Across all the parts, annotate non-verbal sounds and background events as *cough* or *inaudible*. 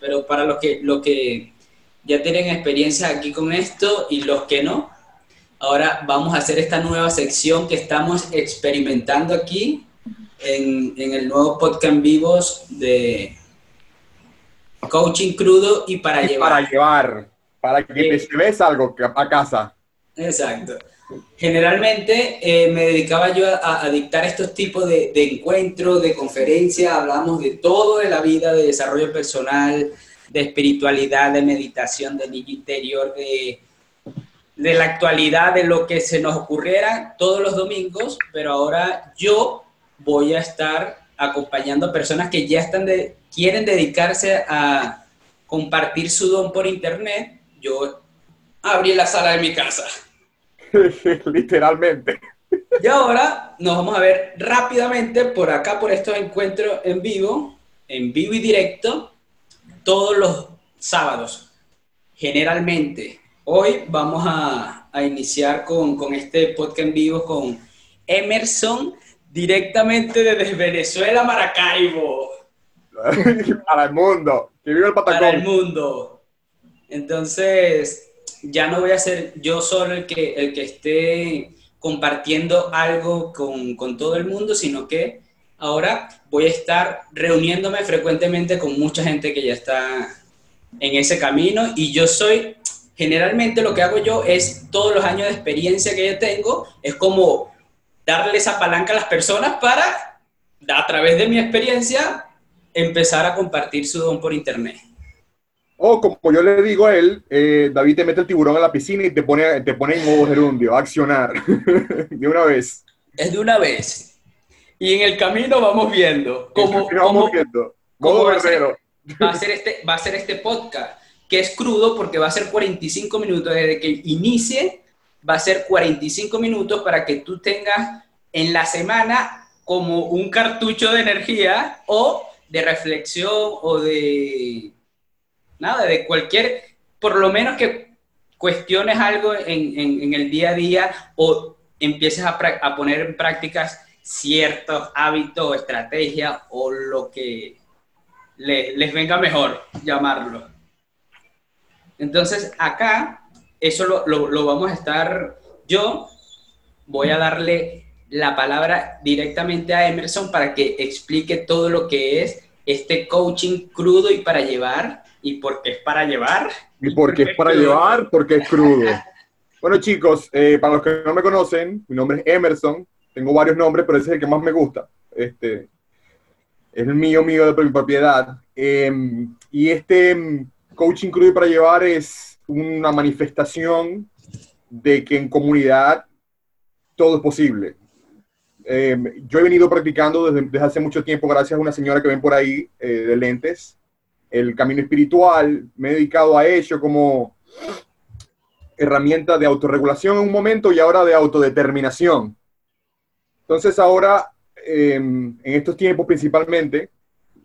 pero para los que, los que ya tienen experiencia aquí con esto y los que no, ahora vamos a hacer esta nueva sección que estamos experimentando aquí en, en el nuevo podcast vivos de coaching crudo y para llevar. Para llevar, para que te eh, lleves algo a casa. Exacto. Generalmente eh, me dedicaba yo a, dictar estos tipos de, encuentros, de conferencias, hablamos de todo de la vida, de desarrollo personal, de espiritualidad, de meditación, de niño interior, de, de la actualidad, de lo que se nos ocurriera todos los domingos, pero ahora yo voy a estar acompañando a personas que ya están de, quieren dedicarse a compartir su don por internet. Yo abrí la sala de mi casa. *laughs* Literalmente. Y ahora nos vamos a ver rápidamente por acá, por estos encuentros en vivo, en vivo y directo, todos los sábados. Generalmente, hoy vamos a, iniciar con, con, este podcast en vivo con Emerson, directamente desde Venezuela, Maracaibo. *laughs* Para el mundo, que vive el Patacón. Para el mundo. Entonces, ya no voy a ser yo solo el que, el que esté compartiendo algo con, con todo el mundo, sino que ahora voy a estar reuniéndome frecuentemente con mucha gente que ya está en ese camino y yo soy, generalmente lo que hago yo es todos los años de experiencia que yo tengo, es como darle esa palanca a las personas para, a través de mi experiencia, empezar a compartir su don por internet. O como yo le digo a él, eh, David te mete el tiburón en la piscina y te pone, te pone en modo gerundio, accionar, *laughs* de una vez. Es de una vez. Y en el camino vamos viendo cómo, vamos viendo. Modo va, a ser, va, a ser, este, va a ser este podcast, que es crudo porque va a ser 45 minutos desde que inicie, va a ser 45 minutos para que tú tengas en la semana como un cartucho de energía o de reflexión o de nada, de cualquier, por lo menos que cuestiones algo en, el día a día o empieces a, poner en prácticas ciertos hábitos, estrategias o lo que les venga mejor llamarlo. Entonces, acá, eso lo, vamos a estar, yo voy a darle la palabra directamente a Emerson para que explique todo lo que es este coaching crudo y para llevar y porque es para llevar. Y porque es para llevar, porque es crudo. Bueno, chicos, eh, para los que no me conocen, mi nombre es Emerson. Tengo varios nombres, pero ese es el que más me gusta. Este, es el mío, mío de mi propiedad. Em, y este em, coaching crudo para llevar es una manifestación de que en comunidad todo es posible. Em, yo he venido practicando desde, desde, hace mucho tiempo, gracias a una señora que ven por ahí eh, de lentes, el camino espiritual, me he dedicado a ello como herramienta de autorregulación en un momento y ahora de autodeterminación. Entonces ahora, em, en estos tiempos principalmente,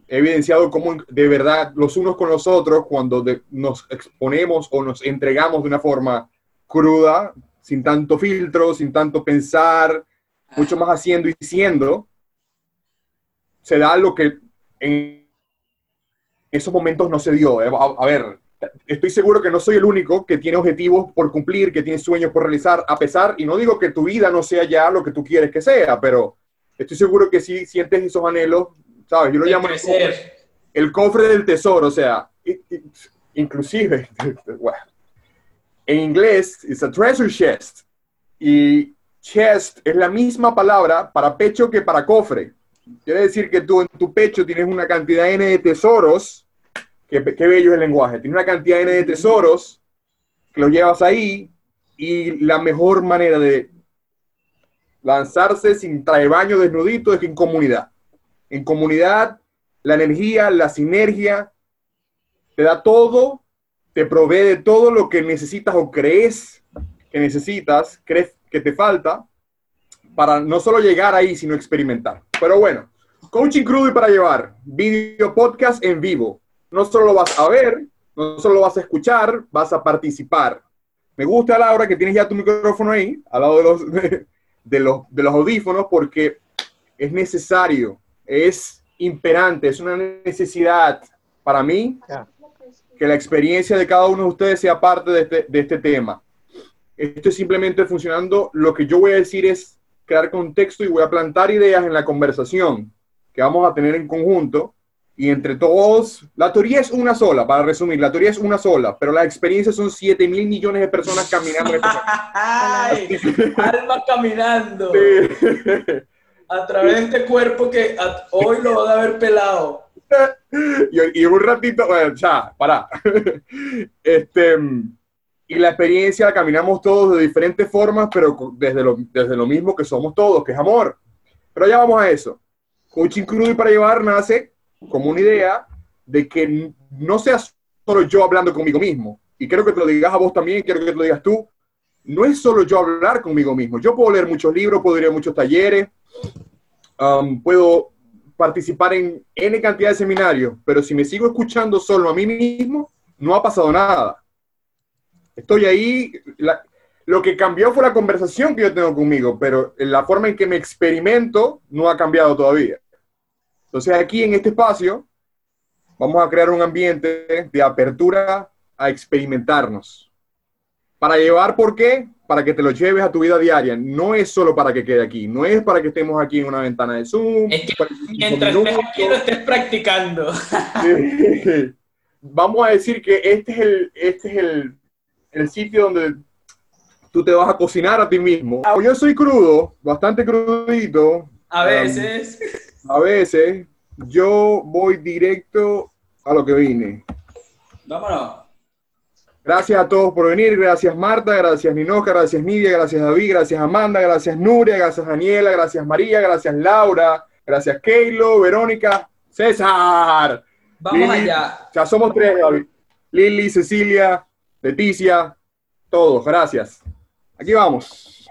he evidenciado cómo de verdad los unos con los otros, cuando nos exponemos o nos entregamos de una forma cruda, sin tanto filtro, sin tanto pensar, mucho más haciendo y siendo, se da lo que en esos momentos no se dio. Eh, a, ver, estoy seguro que no soy el único que tiene objetivos por cumplir, que tiene sueños por realizar, a pesar, y no digo que tu vida no sea ya lo que tú quieres que sea, pero estoy seguro que sí sientes esos anhelos, ¿sabes? Yo lo llamo el cofre, del tesoro, o sea, inclusive, *laughs* en inglés es a treasure chest, y chest es la misma palabra para pecho que para cofre. Quiere decir que tú en tu pecho tienes una cantidad N de tesoros Qué, bello es el lenguaje. Tiene una cantidad de tesoros que lo llevas ahí y la mejor manera de lanzarse sin traer baño desnudito es en comunidad. En comunidad, la energía, la sinergia, te da todo, te provee de todo lo que necesitas o crees que necesitas, crees que te falta, para no solo llegar ahí, sino experimentar. Pero bueno, coaching crudo y para llevar, video podcast en vivo no solo lo vas a ver, no solo lo vas a escuchar, vas a participar. Me gusta, Laura, que tienes ya tu micrófono ahí, al lado de los, *laughs* de, los, de los audífonos, porque es necesario, es imperante, es una necesidad para mí que la experiencia de cada uno de ustedes sea parte de este, de este tema. Esto es simplemente funcionando. Lo que yo voy a decir es crear contexto y voy a plantar ideas en la conversación que vamos a tener en conjunto y entre todos, la teoría es una sola, para resumir, la teoría es una sola, pero las experiencias son 7 mil millones de personas caminando. *laughs* Ay, alma caminando. A través de este cuerpo que hoy lo van a haber pelado. *laughs* y, y, un ratito, bueno, ya, para. *laughs* Este, y la experiencia la caminamos todos de diferentes formas, pero desde lo, desde lo mismo que somos todos, que es amor. Pero ya vamos a eso. Coaching crudo y para llevar nace como una idea de que no seas solo yo hablando conmigo mismo. Y quiero que te lo digas a vos también, quiero que te lo digas tú. No es solo yo hablar conmigo mismo. Yo puedo leer muchos libros, puedo ir a muchos talleres, um, puedo participar en N cantidad de seminarios, pero si me sigo escuchando solo a mí mismo, no ha pasado nada. Estoy ahí, lo que cambió fue la conversación que yo tengo conmigo, pero la forma en que me experimento no ha cambiado todavía. Entonces aquí en este espacio vamos a crear un ambiente de apertura a experimentarnos. Para llevar, ¿por qué? Para que te lo lleves a tu vida diaria. No es solo para que quede aquí, no es para que estemos aquí en una ventana de Zoom. Es que mientras estés aquí lo estés practicando. *laughs* Vamos a decir que este es el, este es el, el sitio donde tú te vas a cocinar a ti mismo. Yo soy crudo, bastante crudito. A veces. A veces yo voy directo a lo que vine. Vámonos. Gracias a todos por venir. Gracias Marta, gracias Ninoca, gracias Nidia, gracias David, gracias Amanda, gracias Nuria, gracias Daniela, gracias María, gracias Laura, gracias Keilo, Verónica, César. Vamos allá. Ya somos tres, David. Lili, Cecilia, Leticia, todos. Gracias. Aquí vamos.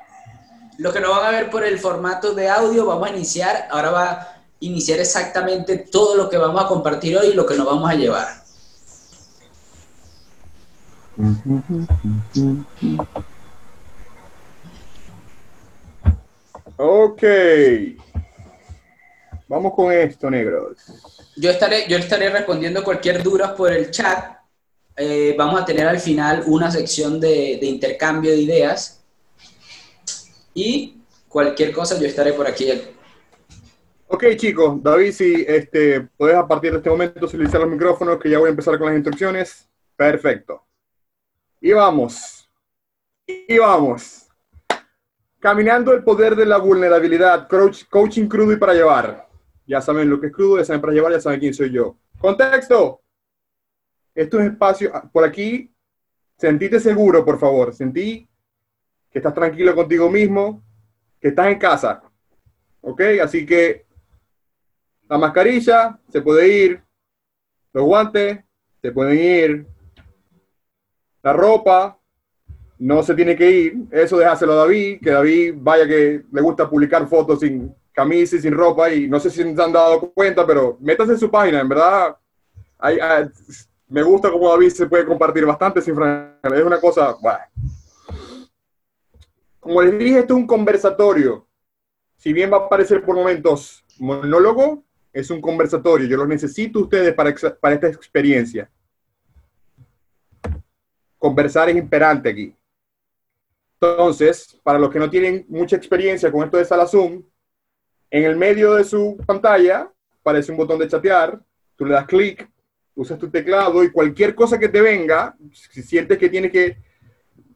Lo que no van a ver por el formato de audio, vamos a iniciar. Ahora va iniciar exactamente todo lo que vamos a compartir hoy y lo que nos vamos a llevar. Ok. Vamos con esto, negros. Yo estaré, yo estaré respondiendo cualquier duda por el chat. Eh, vamos a tener al final una sección de, de intercambio de ideas y cualquier cosa yo estaré por aquí. Ok, chicos, David, si este, puedes a partir de este momento utilizar los micrófonos, que ya voy a empezar con las instrucciones. Perfecto. Y vamos. Y vamos. Caminando el poder de la vulnerabilidad, coaching crudo y para llevar. Ya saben lo que es crudo, ya saben para llevar, ya saben quién soy yo. Contexto. Esto es espacio, ah, por aquí, sentite seguro, por favor. Sentí que estás tranquilo contigo mismo, que estás en casa. ¿Ok? Así que la mascarilla se puede ir, los guantes se pueden ir, la ropa no se tiene que ir, eso déjaselo a David, que David vaya que le gusta publicar fotos sin camisa y sin ropa y no sé si se han dado cuenta, pero métase en su página, en verdad. Ah, me gusta cómo David se puede compartir bastante sin Es una cosa, como les dije, esto es un conversatorio. Si bien va a parecer por momentos monólogo, es un conversatorio. Yo los necesito ustedes para, para esta experiencia. Conversar es imperante aquí. Entonces, para los que no tienen mucha experiencia con esto de sala Zoom, en el medio de su pantalla aparece un botón de chatear, tú le das clic, usas tu teclado y cualquier cosa que te venga, si sientes que tienes que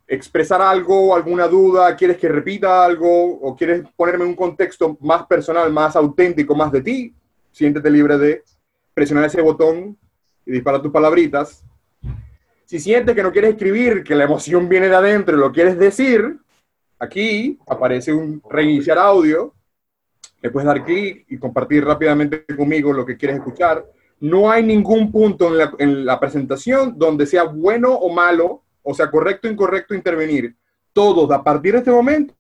expresar algo, alguna duda, quieres que repita algo o quieres ponerme un contexto más personal, más auténtico, más de ti, siéntete libre de presionar ese botón y disparar tus palabritas. Si sientes que no quieres escribir, que la emoción viene de adentro y lo quieres decir, aquí aparece un reiniciar audio, le puedes dar clic y compartir rápidamente conmigo lo que quieres escuchar. No hay ningún punto en la, en la presentación donde sea bueno o malo o sea, correcto o incorrecto intervenir. Todos, a partir de este momento,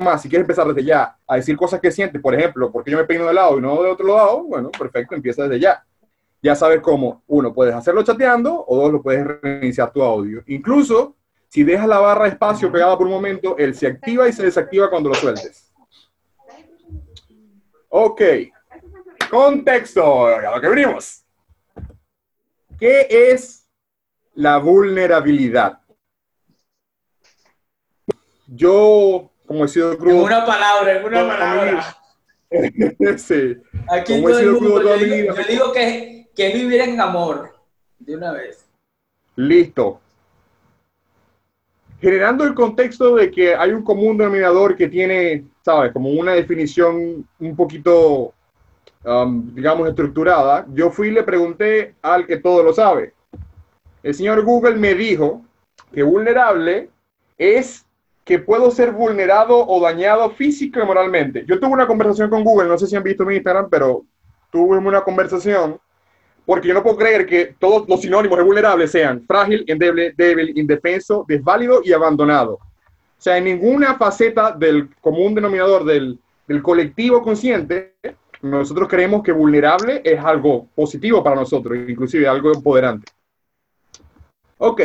más, si quieres empezar desde ya a decir cosas que sientes, por ejemplo, porque yo me peino de lado y no de otro lado, bueno, perfecto, empieza desde ya. Ya sabes cómo, uno, puedes hacerlo chateando, o dos, lo puedes reiniciar tu audio. Incluso, si dejas la barra de espacio pegada por un momento, él se activa y se desactiva cuando lo sueltes. Ok. Contexto, a lo que venimos. ¿Qué es la vulnerabilidad. Yo, como he sido crudo... En una palabra, en una palabra. *laughs* sí. Aquí todo el mundo, yo, digo, yo digo que, que es vivir en amor, de una vez. Listo. Generando el contexto de que hay un común denominador que tiene, ¿sabes? Como una definición un poquito, um, digamos, estructurada, yo fui y le pregunté al que todo lo sabe. El señor Google me dijo que vulnerable es que puedo ser vulnerado o dañado físico y moralmente. Yo tuve una conversación con Google, no sé si han visto mi Instagram, pero tuve una conversación porque yo no puedo creer que todos los sinónimos de vulnerable sean frágil, endeble, débil, indefenso, desválido y abandonado. O sea, en ninguna faceta del común denominador del, del colectivo consciente, nosotros creemos que vulnerable es algo positivo para nosotros, inclusive algo empoderante. Ok,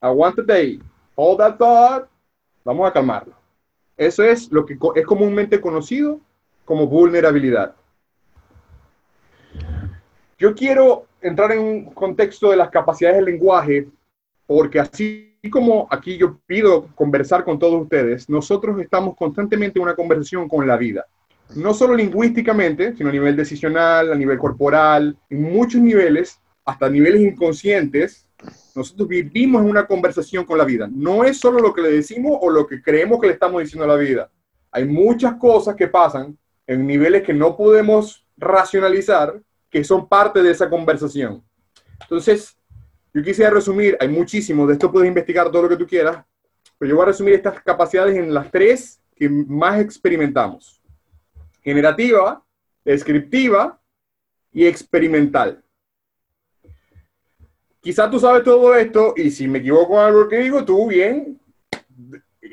aguante day. Hold that thought. Vamos a calmarlo. Eso es lo que es comúnmente conocido como vulnerabilidad. Yo quiero entrar en un contexto de las capacidades del lenguaje, porque así como aquí yo pido conversar con todos ustedes, nosotros estamos constantemente en una conversación con la vida. No solo lingüísticamente, sino a nivel decisional, a nivel corporal, en muchos niveles, hasta niveles inconscientes, nosotros vivimos en una conversación con la vida. No es solo lo que le decimos o lo que creemos que le estamos diciendo a la vida. Hay muchas cosas que pasan en niveles que no podemos racionalizar que son parte de esa conversación. Entonces, yo quisiera resumir, hay muchísimos, de esto puedes investigar todo lo que tú quieras, pero yo voy a resumir estas capacidades en las tres que más experimentamos. Generativa, descriptiva y experimental. Quizá tú sabes todo esto y si me equivoco en algo que digo, tú bien,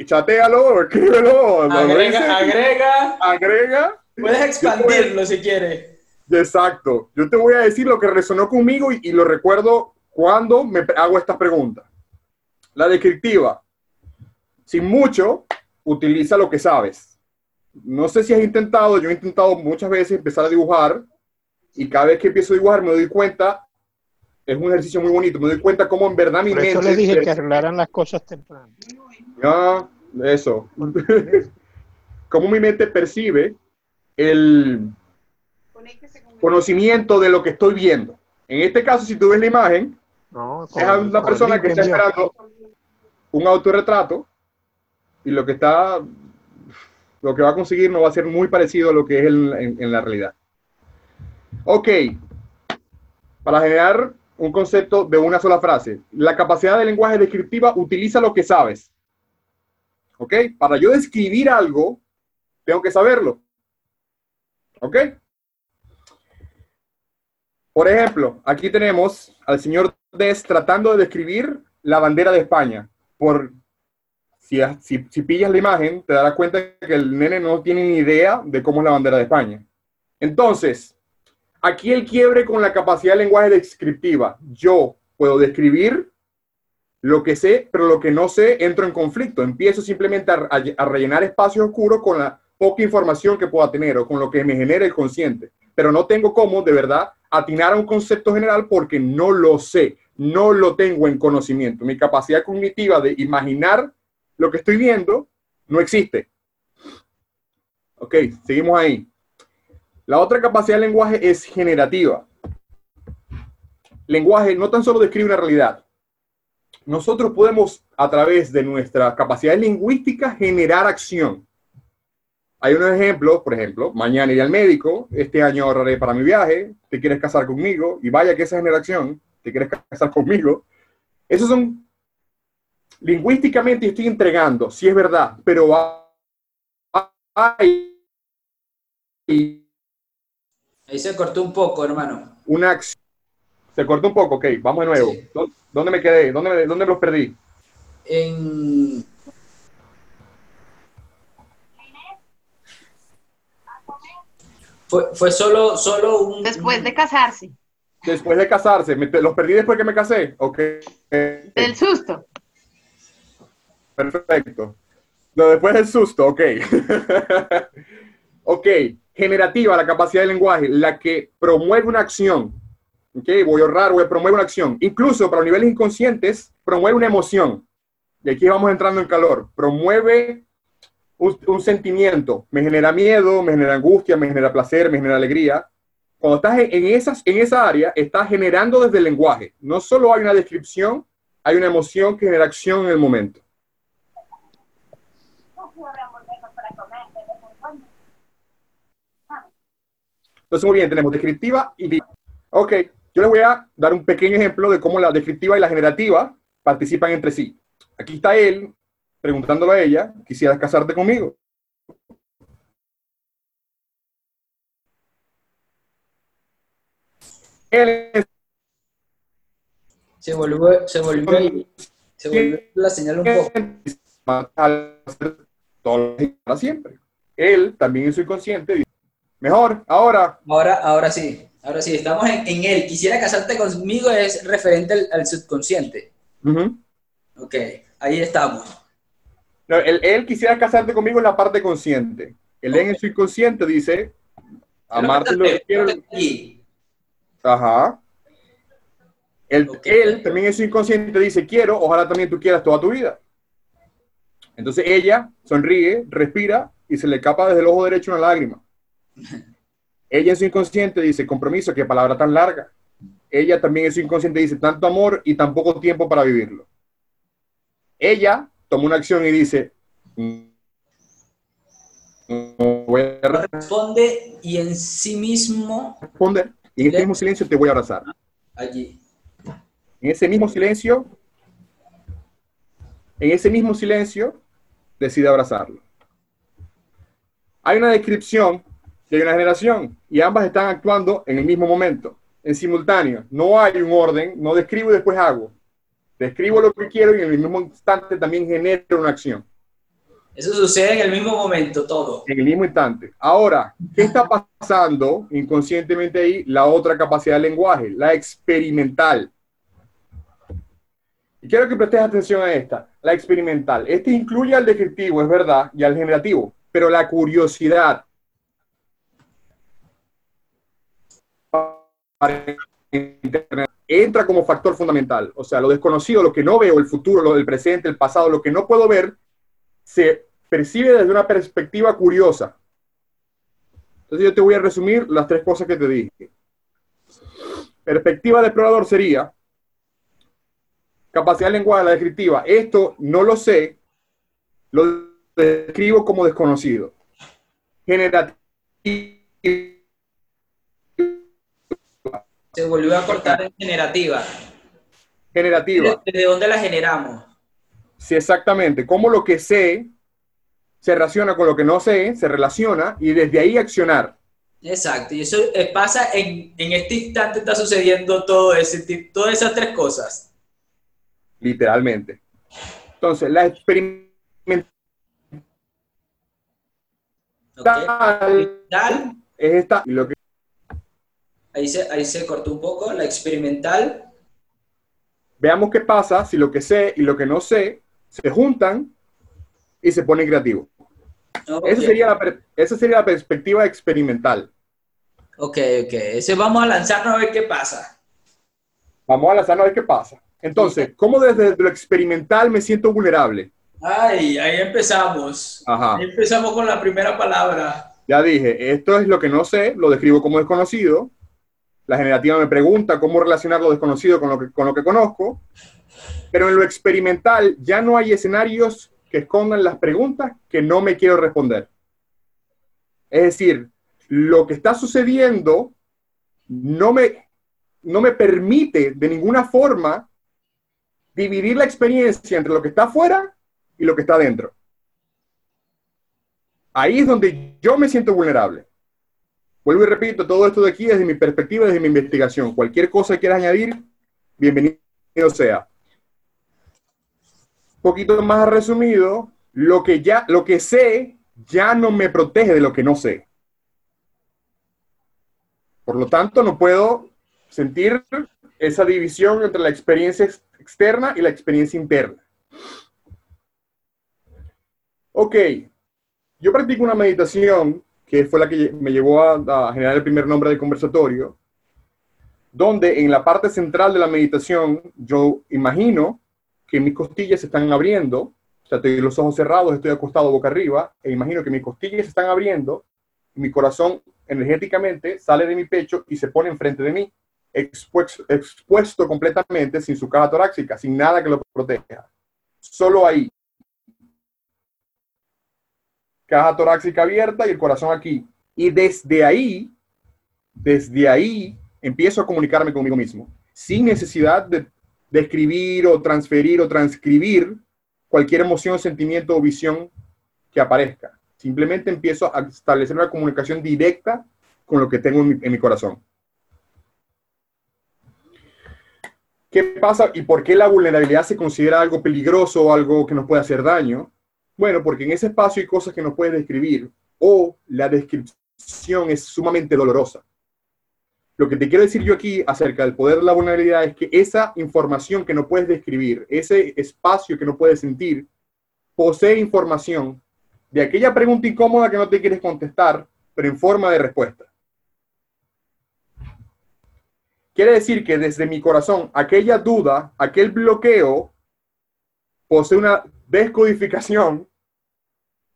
chatealo, escríbelo. Agrega, agrega. Agrega. Puedes expandirlo si quieres. Exacto. Yo te voy a decir lo que resonó conmigo y, lo recuerdo cuando me hago esta pregunta. La descriptiva. Sin mucho, utiliza lo que sabes. No sé si has intentado, yo he intentado muchas veces empezar a dibujar y cada vez que empiezo a dibujar me doy cuenta, es un ejercicio muy bonito, me doy cuenta cómo en verdad mi Por eso le dije que arreglaran las cosas temprano. Ya, eso. *laughs* cómo mi mente percibe el, conocimiento de lo que estoy viendo. En este caso, si tú ves la imagen, es una persona que está esperando un autorretrato y lo que está, lo que va a conseguir no va a ser muy parecido a lo que es en, en la realidad. Ok, para generar un concepto de una sola frase, la capacidad de lenguaje descriptiva utiliza lo que sabes. ¿Ok? Para yo describir algo, tengo que saberlo. ¿Ok? Por ejemplo, aquí tenemos al señor Des tratando de describir la bandera de España. Por, si, si, pillas la imagen, te darás cuenta que el nene no tiene ni idea de cómo es la bandera de España. Entonces, aquí el quiebre con la capacidad de lenguaje descriptiva. Yo puedo describir lo que sé, pero lo que no sé entro en conflicto. Empiezo simplemente a, a rellenar espacios oscuros con la poca información que pueda tener o con lo que me genera el consciente. Pero no tengo cómo, de verdad, atinar a un concepto general porque no lo sé, no lo tengo en conocimiento. Mi capacidad cognitiva de imaginar lo que estoy viendo no existe. Ok, seguimos ahí. La otra capacidad del lenguaje es generativa. Lenguaje no tan solo describe una realidad. Nosotros podemos, a través de nuestra capacidad lingüística, generar acción. Hay unos ejemplos, por ejemplo, mañana iré al médico, este año ahorraré para mi viaje, te quieres casar conmigo, y vaya que esa generación, te quieres casar conmigo. Esos son, lingüísticamente estoy entregando, si es verdad, pero hay... Ahí se cortó un poco, hermano. Una acción. Se cortó un poco, ok, vamos de nuevo. ¿Dónde me quedé? ¿Dónde, ¿Dónde los perdí? En Fue, solo, solo un... Después de casarse. Después de casarse. los perdí después que me casé. Ok. Del susto. Perfecto. No, después del susto, ok. *laughs* ok. Generativa, la capacidad del lenguaje, la que promueve una acción. ¿ok? Voy a ahorrar, voy a promover una acción. Incluso para los niveles inconscientes, promueve una emoción. Y aquí vamos entrando en calor. Promueve un, sentimiento. Me genera miedo, me genera angustia, me genera placer, me genera alegría. Cuando estás en, en esa área, estás generando desde el lenguaje. No solo hay una descripción, hay una emoción que genera acción en el momento. Entonces, muy bien, tenemos descriptiva y... Ok, yo les voy a dar un pequeño ejemplo de cómo la descriptiva y la generativa participan entre sí. Aquí está él preguntándole a ella, ¿quisieras casarte conmigo? Él Se volvió, se volvió, ahí- se volvió la señal un poco. para siempre. Él también en su inconsciente mejor, ahora, Ahora, ahora sí, ahora sí, estamos en, en él. Quisiera casarte conmigo es referente al, al subconsciente. Ujú. Ok, ahí estamos. No, él, él quisiera casarte conmigo en la parte consciente. Él en su inconsciente dice, amarte lo que quiero. Ajá. Él, Ok. él también en su inconsciente dice, quiero, ojalá también tú quieras toda tu vida. Entonces ella sonríe, respira y se le capa desde el ojo derecho una lágrima. Ella en su inconsciente dice, compromiso, qué palabra tan larga. Ella también en su inconsciente dice, tanto amor y tan poco tiempo para vivirlo. Ella toma una acción y dice, "Mm, no voy a Responde y en sí mismo responder y en este mismo silencio te voy a abrazar. allí. En ese mismo silencio, en ese mismo silencio, decide abrazarlo. Hay una descripción y hay una generación, y ambas están actuando en el mismo momento, en simultáneo. No hay un orden, no describo y después hago. Describo lo que quiero y en el mismo instante también genero una acción. Eso sucede en el mismo momento, todo. En el mismo instante. Ahora, ¿qué está pasando inconscientemente ahí? La otra capacidad de lenguaje, la experimental. Y quiero que prestes atención a esta, la experimental. Este incluye al descriptivo, es verdad, y al generativo, pero la curiosidad. Entra como factor fundamental. O sea, lo desconocido, lo que no veo, el futuro, lo del presente, el pasado, lo que no puedo ver, se percibe desde una perspectiva curiosa. Entonces yo te voy a resumir las tres cosas que te dije. Perspectiva de explorador sería capacidad de lenguaje, la descriptiva. Esto no lo sé, lo describo como desconocido. Generativa. Se volvió a cortar en generativa. Generativa. ¿Desde dónde la generamos? Sí, exactamente. Cómo lo que sé se relaciona con lo que no sé, se relaciona y desde ahí accionar. Exacto, y eso pasa en, en este instante, está sucediendo todo ese, todas esas tres cosas. literalmente. Entonces, la experimental ¿ok? Experimental, es esta, y lo que ahí se, ahí se cortó un poco, la experimental, veamos qué pasa si lo que sé y lo que no sé se juntan y se ponen creativos. ok, Esa sería la, esa sería la perspectiva experimental. ok, ok, ese vamos a lanzarnos a ver qué pasa. Vamos a lanzarnos a ver qué pasa. Entonces, ¿cómo desde lo experimental me siento vulnerable? Ay, ahí empezamos. Ajá. Ahí empezamos con la primera palabra. Ya dije, esto es lo que no sé, lo describo como desconocido. La generativa me pregunta cómo relacionar lo desconocido con lo que, con lo que conozco. Pero en lo experimental ya no hay escenarios que escondan las preguntas que no me quiero responder. Es decir, lo que está sucediendo no me, no me permite de ninguna forma dividir la experiencia entre lo que está afuera y lo que está adentro. Ahí es donde yo me siento vulnerable. Vuelvo y repito, todo esto de aquí desde mi perspectiva, desde mi investigación. Cualquier cosa que quieras añadir, bienvenido sea. Un poquito más resumido, lo que ya, lo que sé ya no me protege de lo que no sé. Por lo tanto, no puedo sentir esa división entre la experiencia ex- externa y la experiencia interna. Ok, yo practico una meditación que fue la que me llevó a, generar el primer nombre del conversatorio, donde en la parte central de la meditación yo imagino que mis costillas se están abriendo, o sea, tengo los ojos cerrados, estoy acostado boca arriba, e imagino que mis costillas se están abriendo, mi corazón energéticamente sale de mi pecho y se pone enfrente de mí, expuesto, expuesto completamente sin su caja torácica, sin nada que lo proteja. Solo ahí. Caja torácica abierta y el corazón aquí. Y desde ahí, desde ahí, empiezo a comunicarme conmigo mismo, sin necesidad de, de escribir o transferir o transcribir cualquier emoción, sentimiento o visión que aparezca. Simplemente empiezo a establecer una comunicación directa con lo que tengo en mi, en mi corazón. ¿Qué pasa y por qué la vulnerabilidad se considera algo peligroso o algo que nos puede hacer daño? Bueno, porque en ese espacio hay cosas que no puedes describir o la descripción es sumamente dolorosa. Lo que te quiero decir yo aquí acerca del poder de la vulnerabilidad es que esa información que no puedes describir, ese espacio que no puedes sentir, posee información de aquella pregunta incómoda que no te quieres contestar, pero en forma de respuesta. Quiere decir que desde mi corazón, aquella duda, aquel bloqueo, posee una descodificación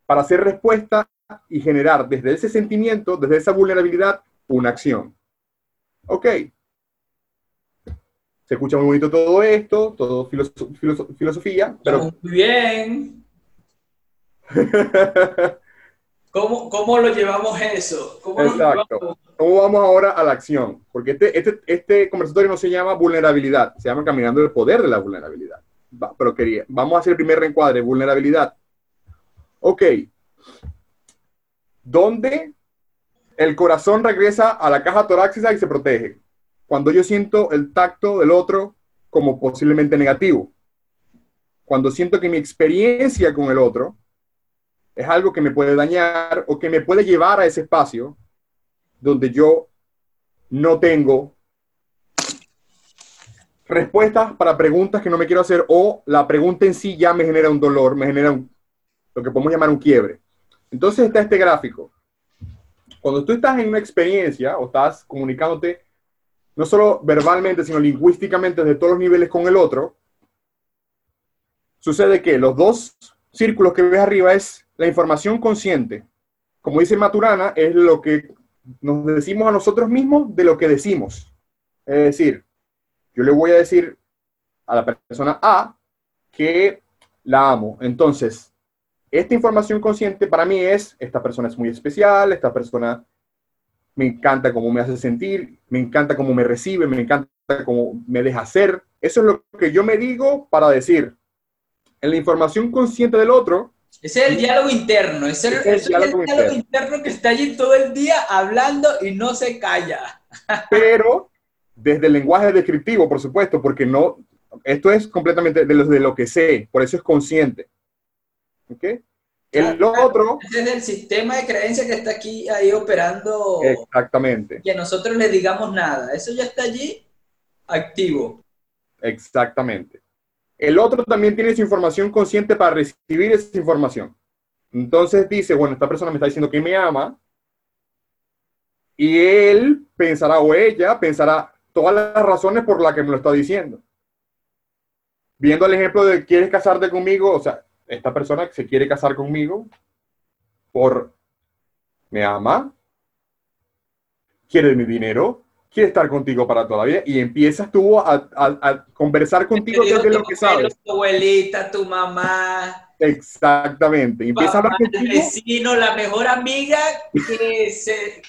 para hacer respuesta y generar desde ese sentimiento, desde esa vulnerabilidad, una acción. Ok. Se escucha muy bonito todo esto, todo filoso- filoso- filosofía, pero Muy bien. *laughs* ¿Cómo, ¿Cómo lo llevamos eso? ¿Cómo lo Exacto. llevamos? ¿cómo vamos ahora a la acción? Porque este, este, este conversatorio no se llama vulnerabilidad, se llama caminando el poder de la vulnerabilidad. Pero quería, vamos a hacer el primer reencuadre, vulnerabilidad. Ok. ¿Dónde el corazón regresa a la caja torácica y se protege? Cuando yo siento el tacto del otro como posiblemente negativo. Cuando siento que mi experiencia con el otro es algo que me puede dañar o que me puede llevar a ese espacio donde yo no tengo respuestas para preguntas que no me quiero hacer o la pregunta en sí ya me genera un dolor, me genera un- lo que podemos llamar un quiebre. Entonces está este gráfico. Cuando tú estás en una experiencia o estás comunicándote no solo verbalmente, sino lingüísticamente desde todos los niveles con el otro, sucede que los dos círculos que ves arriba es la información consciente. Como dice Maturana, es lo que nos decimos a nosotros mismos de lo que decimos. Es decir, yo le voy a decir a la persona A que la amo. Entonces, esta información consciente para mí es, esta persona es muy especial, esta persona me encanta cómo me hace sentir, me encanta cómo me recibe, me encanta cómo me deja ser. Eso es lo que yo me digo para decir. En la información consciente del otro, Ese es el diálogo interno. Es el, es el es el diálogo diálogo interno que está allí todo el día hablando y no se calla. pero desde el lenguaje descriptivo, por supuesto, porque no, esto es completamente de lo, de lo que sé, por eso es consciente. ¿Ok? El otro, es el sistema de creencia que está aquí ahí operando. exactamente, Que nosotros le digamos nada. Eso ya está allí activo. exactamente. El otro también tiene su información consciente para recibir esa información. Entonces dice, bueno, esta persona me está diciendo que me ama, y él pensará, o ella pensará, todas las razones por las que me lo está diciendo. Viendo el ejemplo de quieres casarte conmigo, o sea, esta persona que se quiere casar conmigo por me ama, quiere mi dinero, quiere estar contigo para toda la vida y empiezas tú a, a- a conversar contigo desde lo que sabes. Tu abuelita, tu mamá, Exactamente. Empieza a hablar papá, el contigo. vecino, la mejor amiga que, se,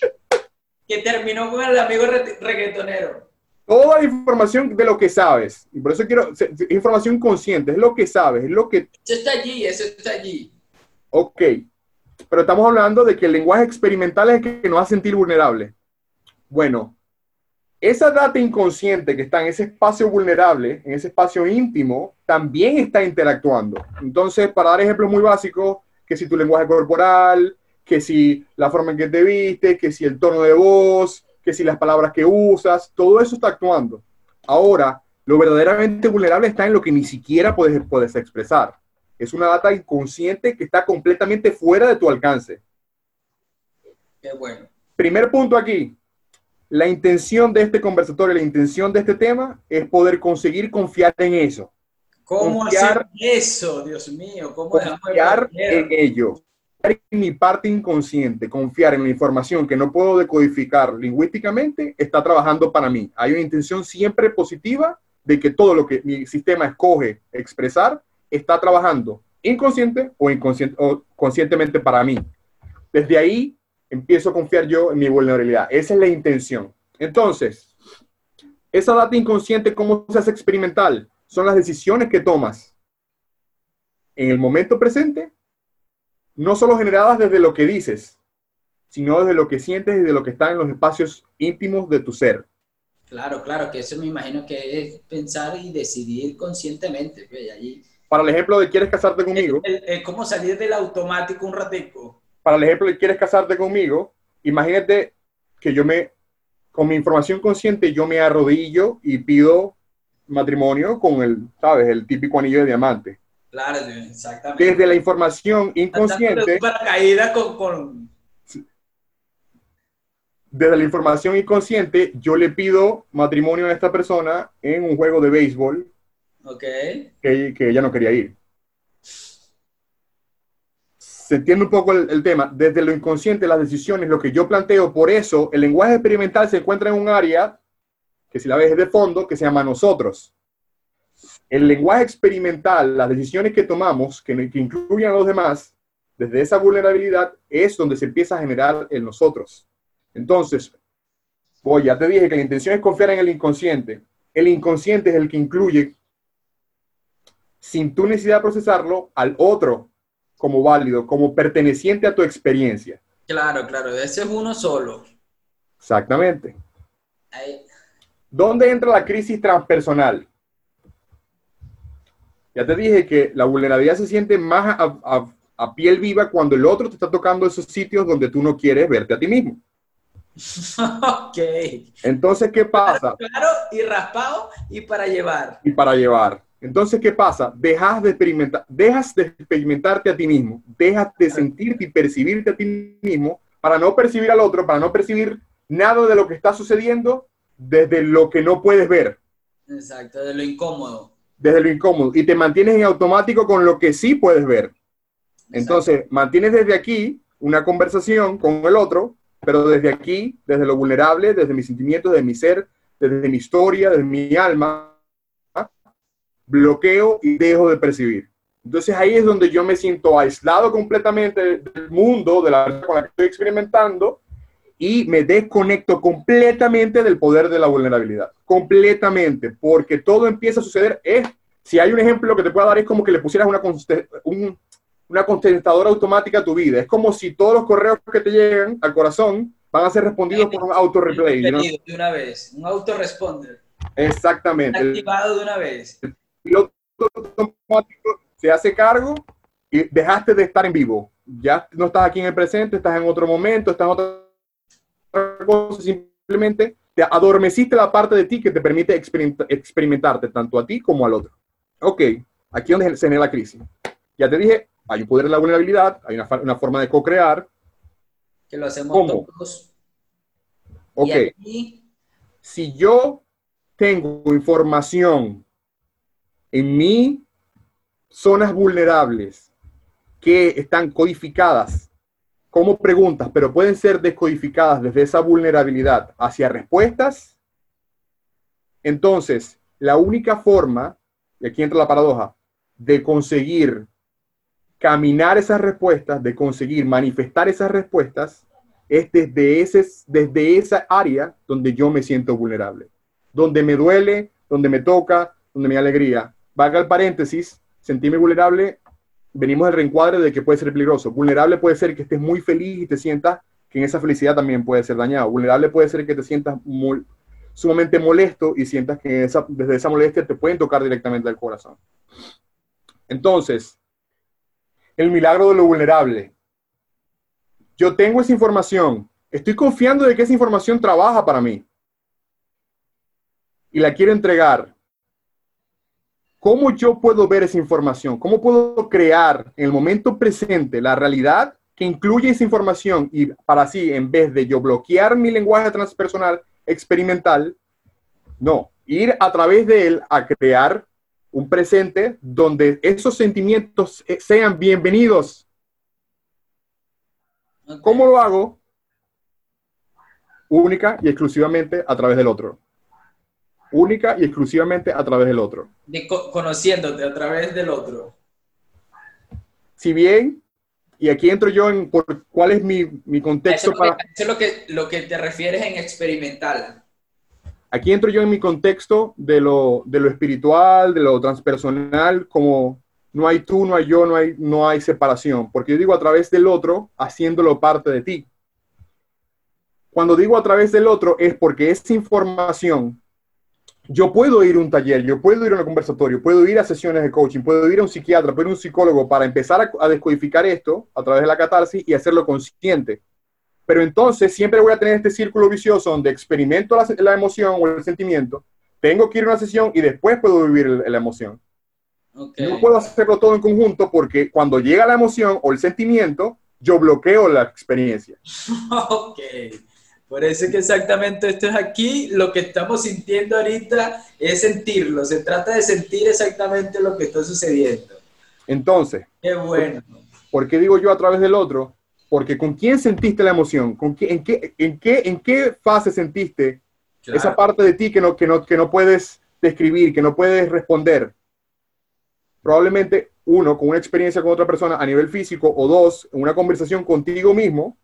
que terminó con el amigo re- reggaetonero. Toda la información de lo que sabes. Y por eso quiero, información consciente, es lo que sabes, es lo que Eso está allí, eso está allí. Ok, pero estamos hablando de que el lenguaje experimental es el que nos hace sentir vulnerables. Bueno, esa data inconsciente que está en ese espacio vulnerable, en ese espacio íntimo, también está interactuando. Entonces, para dar ejemplos muy básicos, que si tu lenguaje corporal, que si la forma en que te viste, que si el tono de voz, que si las palabras que usas, todo eso está actuando. Ahora, lo verdaderamente vulnerable está en lo que ni siquiera puedes, puedes expresar. Es una data inconsciente que está completamente fuera de tu alcance. Qué bueno. Primer punto aquí. La intención de este conversatorio, la intención de este tema es poder conseguir confiar en eso. ¿Cómo Confiar- hacer eso, Dios mío? ¿Cómo Confiar en ello. En mi parte inconsciente, confiar en la información que no puedo decodificar lingüísticamente, está trabajando para mí. Hay una intención siempre positiva de que todo lo que mi sistema escoge expresar está trabajando inconsciente o, inconsciente, o conscientemente para mí. Desde ahí empiezo a confiar yo en mi vulnerabilidad. Esa es la intención. Entonces, esa data inconsciente, ¿cómo se hace experimental? Son las decisiones que tomas en el momento presente, no solo generadas desde lo que dices, sino desde lo que sientes y de lo que está en los espacios íntimos de tu ser. Claro, claro, que eso me imagino que es pensar y decidir conscientemente. pues, allí- Para el ejemplo de quieres casarte conmigo, Es, es como salir del automático un ratico. para el ejemplo de quieres casarte conmigo, imagínate que yo me, con mi información consciente, yo me arrodillo y pido matrimonio con el, ¿sabes? El típico anillo de diamante. Claro, exactamente. Desde la información inconsciente, un paracaídas con, con... desde la información inconsciente, yo le pido matrimonio a esta persona en un juego de béisbol Ok. que, que ella no quería ir. Se entiende un poco el, el tema. Desde lo inconsciente, las decisiones, lo que yo planteo, por eso el lenguaje experimental se encuentra en un área que si la ves es de fondo, que se llama nosotros. El lenguaje experimental, las decisiones que tomamos, que, que incluyen a los demás, desde esa vulnerabilidad, es donde se empieza a generar el nosotros. Entonces, voy, ya te dije que la intención es confiar en el inconsciente. El inconsciente es el que incluye sin tu necesidad de procesarlo al otro como válido, como perteneciente a tu experiencia. Claro, claro, ese es uno solo. Exactamente. Ahí- ¿Dónde entra la crisis transpersonal? Ya te dije que la vulnerabilidad se siente más a, a- a piel viva cuando el otro te está tocando esos sitios donde tú no quieres verte a ti mismo. *laughs* ok. Entonces, ¿qué pasa? Claro, y raspado y para llevar. y para llevar. Entonces, ¿qué pasa? Dejas de experimentar, dejas de experimentarte a ti mismo, dejas de sentirte y percibirte a ti mismo para no percibir al otro, para no percibir nada de lo que está sucediendo desde lo que no puedes ver, Exacto, de lo incómodo. Desde lo incómodo, y te mantienes en automático con lo que sí puedes ver. Entonces, mantienes desde aquí una conversación con el otro, pero desde aquí, desde lo vulnerable, desde mis sentimientos, desde mi ser, desde mi historia, desde mi alma, bloqueo y dejo de percibir. Entonces ahí es donde yo me siento aislado completamente del mundo, de la con la que estoy experimentando, y me desconecto completamente del poder de la vulnerabilidad. Completamente, porque todo empieza a suceder. Es, si hay un ejemplo que te pueda dar, es como que le pusieras una, un- una contestadora automática a tu vida. Es como si todos los correos que te llegan al corazón van a ser respondidos por un auto-replay. ¿no? De una vez, un autoresponder. Exactamente. El Activado de una vez. piloto automático se hace cargo y dejaste de estar en vivo. Ya no estás aquí en el presente, estás en otro momento, estás en otra cosa, simplemente te adormeciste la parte de ti que te permite experimenta- experimentarte tanto a ti como al otro. Ok, aquí es donde se genera la crisis. Ya te dije, hay un poder de la vulnerabilidad, hay una, forma de co-crear. Que lo hacemos ¿Cómo? todos. Ok, Y aquí, si yo tengo información en mi zonas vulnerables que están codificadas como preguntas, pero pueden ser descodificadas desde esa vulnerabilidad hacia respuestas, entonces la única forma, y aquí entra la paradoja, de conseguir caminar esas respuestas, de conseguir manifestar esas respuestas, es desde, ese, desde esa área donde yo me siento vulnerable, donde me duele, donde me toca, donde me alegría. Valga el paréntesis, sentirme vulnerable, venimos del reencuadre de que puede ser peligroso. Vulnerable puede ser que estés muy feliz y te sientas que en esa felicidad también puede ser dañado. Vulnerable puede ser que te sientas sumamente molesto y sientas que desde esa molestia te pueden tocar directamente al corazón. Entonces, el milagro de lo vulnerable. Yo tengo esa información, estoy confiando de que esa información trabaja para mí y la quiero entregar. ¿Cómo yo puedo ver esa información? ¿Cómo puedo crear en el momento presente la realidad que incluye esa información y para así, en vez de yo bloquear mi lenguaje transpersonal, experimental, no, ir a través de él a crear un presente donde esos sentimientos eh, sean bienvenidos. ¿Cómo lo hago? Única y exclusivamente a través del otro. Única y exclusivamente a través del otro. De co- conociéndote a través del otro. Si bien, y aquí entro yo en por cuál es mi, mi Eso contexto es, lo para, eso es lo que, lo que te refieres en experimental. aquí entro yo en mi contexto de lo, de lo espiritual, de lo transpersonal, como no hay tú, no hay yo, no hay, no hay separación, porque yo digo a través del otro, haciéndolo parte de ti. Cuando digo a través del otro es porque esa información, yo puedo ir a un taller, yo puedo ir a un conversatorio, puedo ir a sesiones de coaching, puedo ir a un psiquiatra, puedo ir a un psicólogo para empezar a, a descodificar esto a través de la catarsis y hacerlo consciente. Pero entonces siempre voy a tener este círculo vicioso donde experimento la, la emoción o el sentimiento, tengo que ir a una sesión y después puedo vivir el- la emoción. No puedo hacerlo todo en conjunto porque cuando llega la emoción o el sentimiento, yo bloqueo la experiencia. *laughs* Ok. Por eso es que exactamente esto es aquí, lo que estamos sintiendo ahorita es sentirlo, se trata de sentir exactamente lo que está sucediendo. Entonces, Qué bueno. ¿por qué digo yo a través del otro? Porque con quién sentiste la emoción, ¿Con qué, en, qué, en, qué, ¿en qué fase sentiste Claro. esa parte de ti que no, que, no, que no puedes describir, que no puedes responder. Probablemente uno, con una experiencia con otra persona a nivel físico, o dos, una conversación contigo mismo,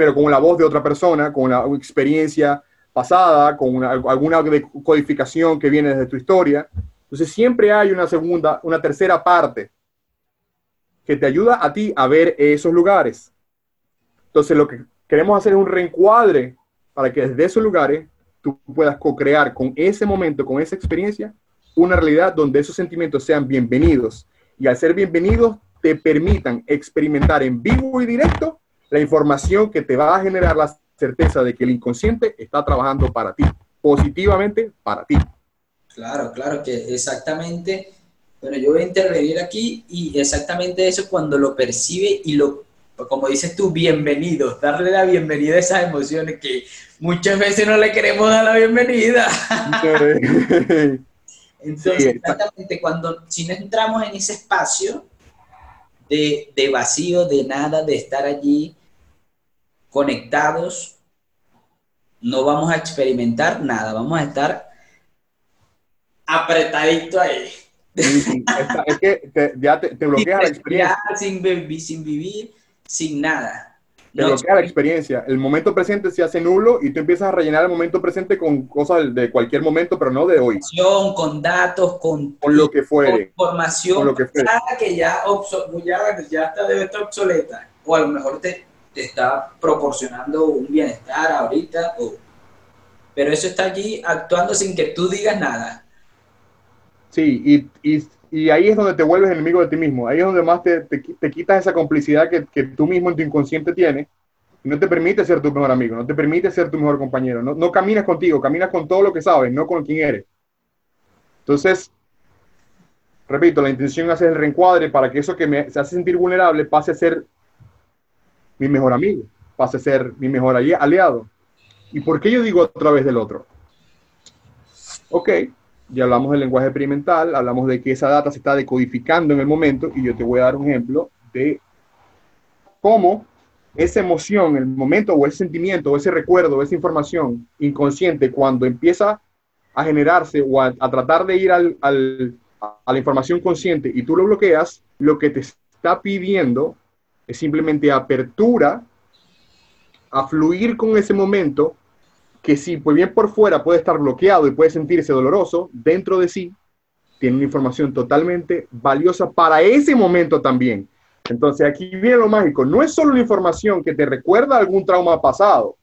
pero con la voz de otra persona, con una experiencia pasada, con una- alguna codificación que viene desde tu historia. Entonces siempre hay una segunda, una tercera parte que te ayuda a ti a ver esos lugares. Entonces lo que queremos hacer es un reencuadre para que desde esos lugares tú puedas co-crear con ese momento, con esa experiencia, una realidad donde esos sentimientos sean bienvenidos. Y al ser bienvenidos, te permitan experimentar en vivo y directo la información que te va a generar la certeza de que el inconsciente está trabajando para ti, positivamente para ti. Claro, claro, que exactamente, bueno, yo voy a intervenir aquí y exactamente eso cuando lo percibe y lo, como dices tú, bienvenidos, darle la bienvenida a esas emociones que muchas veces no le queremos dar la bienvenida. *laughs* Entonces, exactamente, cuando si no entramos en ese espacio de, de vacío, de nada, de estar allí conectados, no vamos a experimentar nada, vamos a estar apretadito ahí. Es que te- ya te, te bloquea la experiencia. sin, vivir, sin nada. Te No, bloquea la experiencia. El momento presente se hace nulo y tú empiezas a rellenar el momento presente con cosas de cualquier momento, pero no de hoy, con datos, con, con lo que con fuere. información con lo que fuere. que ya, ya, ya está, debe estar obsoleta. O a lo mejor te, te está proporcionando un bienestar ahorita. o- pero eso está allí actuando sin que tú digas nada. Sí, y, ahí es donde te vuelves enemigo de ti mismo. Ahí es donde más te, te, qui- te quitas esa complicidad que, tú mismo en tu inconsciente tienes no te permite ser tu mejor amigo, no te permite ser tu mejor compañero. No, caminas contigo, caminas con todo lo que sabes, no con quién eres. Entonces, repito, la intención es hacer el reencuadre para que eso que me hace sentir vulnerable pase a ser mi mejor amigo, pase a ser mi mejor ali- aliado. ¿Y por qué yo digo a través del otro? Ok, ya hablamos del lenguaje experimental, hablamos de que esa data se está decodificando en el momento y yo te voy a dar un ejemplo de cómo esa emoción, el momento o ese sentimiento o ese recuerdo, esa información inconsciente, cuando empieza a generarse o a, a tratar de ir al- al- a la información consciente y tú lo bloqueas, lo que te está pidiendo es simplemente apertura a fluir con ese momento que si pues bien por fuera puede estar bloqueado y puede sentirse doloroso, dentro de sí tiene una información totalmente valiosa para ese momento también. Entonces aquí viene lo mágico, no es solo una información que te recuerda algún trauma pasado,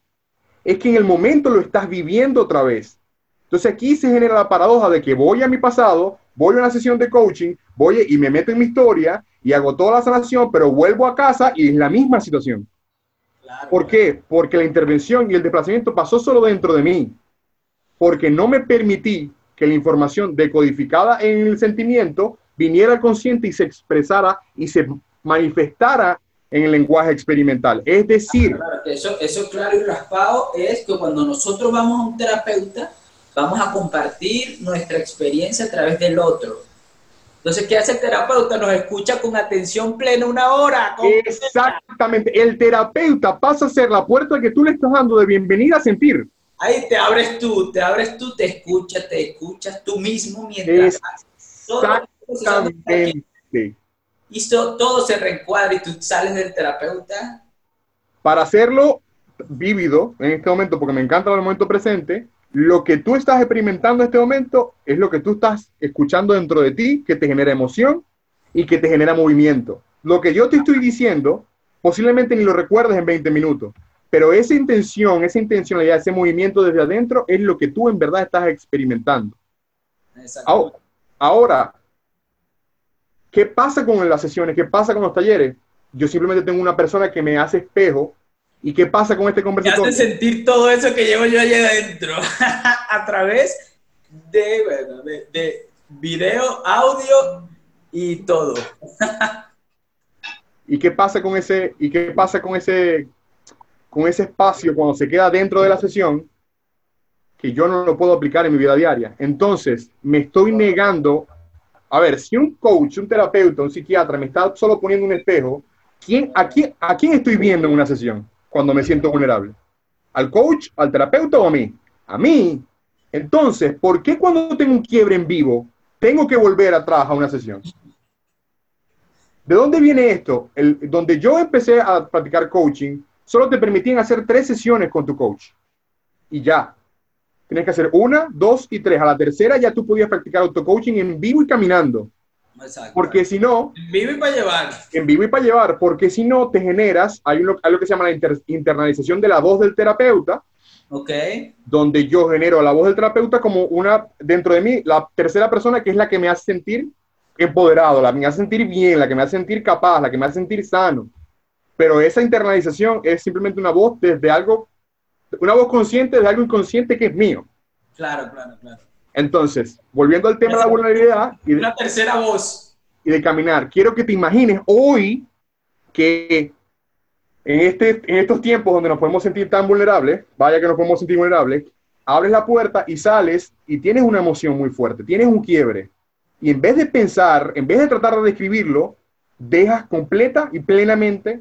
es que en el momento lo estás viviendo otra vez. Entonces aquí se genera la paradoja de que voy a mi pasado, voy a una sesión de coaching, voy y me meto en mi historia y hago toda la sanación, pero vuelvo a casa y es la misma situación. Claro, ¿Por qué? Porque la intervención y el desplazamiento pasó solo dentro de mí. Porque no me permití que la información decodificada en el sentimiento viniera al consciente y se expresara y se manifestara en el lenguaje experimental. Es decir, Claro, eso, eso claro y raspado es que cuando nosotros vamos a un terapeuta, vamos a compartir nuestra experiencia a través del otro. Entonces, ¿qué hace el terapeuta? Nos escucha con atención plena una hora. exactamente, el terapeuta pasa a ser la puerta que tú le estás dando de bienvenida a sentir. Ahí te abres tú, te abres tú, te escuchas, te escuchas tú mismo mientras haces todo. Exactamente. y so- todo se reencuadra y tú sales del terapeuta. Para hacerlo vívido en este momento, porque me encanta el momento presente, lo que tú estás experimentando en este momento es lo que tú estás escuchando dentro de ti, que te genera emoción y que te genera movimiento. Lo que yo te estoy diciendo, posiblemente ni lo recuerdes en 20 minutos, pero esa intención, esa intencionalidad, ese movimiento desde adentro es lo que tú en verdad estás experimentando. Exacto. Ahora, ahora, ¿qué pasa con las sesiones? ¿Qué pasa con los talleres? Yo simplemente tengo una persona que me hace espejo. ¿Y qué pasa con este Me conversatorio? hace sentir todo eso que llevo yo allá adentro *laughs* a través de, bueno, de, de video, audio y todo. *laughs* ¿Y qué pasa con ese, y qué pasa con ese, con ese espacio cuando se queda dentro de la sesión que yo no lo puedo aplicar en mi vida diaria? Entonces, me estoy negando. A ver, si un coach, un terapeuta, un psiquiatra me está solo poniendo un espejo, ¿quién, a, quién, ¿a quién estoy viendo en una sesión cuando me siento vulnerable? ¿Al coach, al terapeuta o a mí? A mí. Entonces, ¿por qué cuando tengo un quiebre en vivo tengo que volver atrás a una sesión? ¿De dónde viene esto? El, donde yo empecé a practicar coaching, solo te permitían hacer tres sesiones con tu coach. Y ya. Tienes que hacer una, dos y tres. A la tercera ya tú podías practicar auto-coaching en vivo y caminando. Exacto. Porque si no, Vive para llevar. en vivo y para llevar, porque si no te generas, hay lo, hay lo que se llama la inter- internalización de la voz del terapeuta, Ok. donde yo genero la voz del terapeuta como una, dentro de mí, la tercera persona que es la que me hace sentir empoderado, la que me hace sentir bien, la que me hace sentir capaz, la que me hace sentir sano. Pero esa internalización es simplemente una voz desde algo, una voz consciente de algo inconsciente que es mío. Claro, claro, claro. Entonces, volviendo al tema de la vulnerabilidad y de, Una tercera voz. y de caminar, quiero que te imagines hoy que en, este, en estos tiempos donde nos podemos sentir tan vulnerables, vaya que nos podemos sentir vulnerables, abres la puerta y sales y tienes una emoción muy fuerte, tienes un quiebre. Y en vez de pensar, en vez de tratar de describirlo, dejas completa y plenamente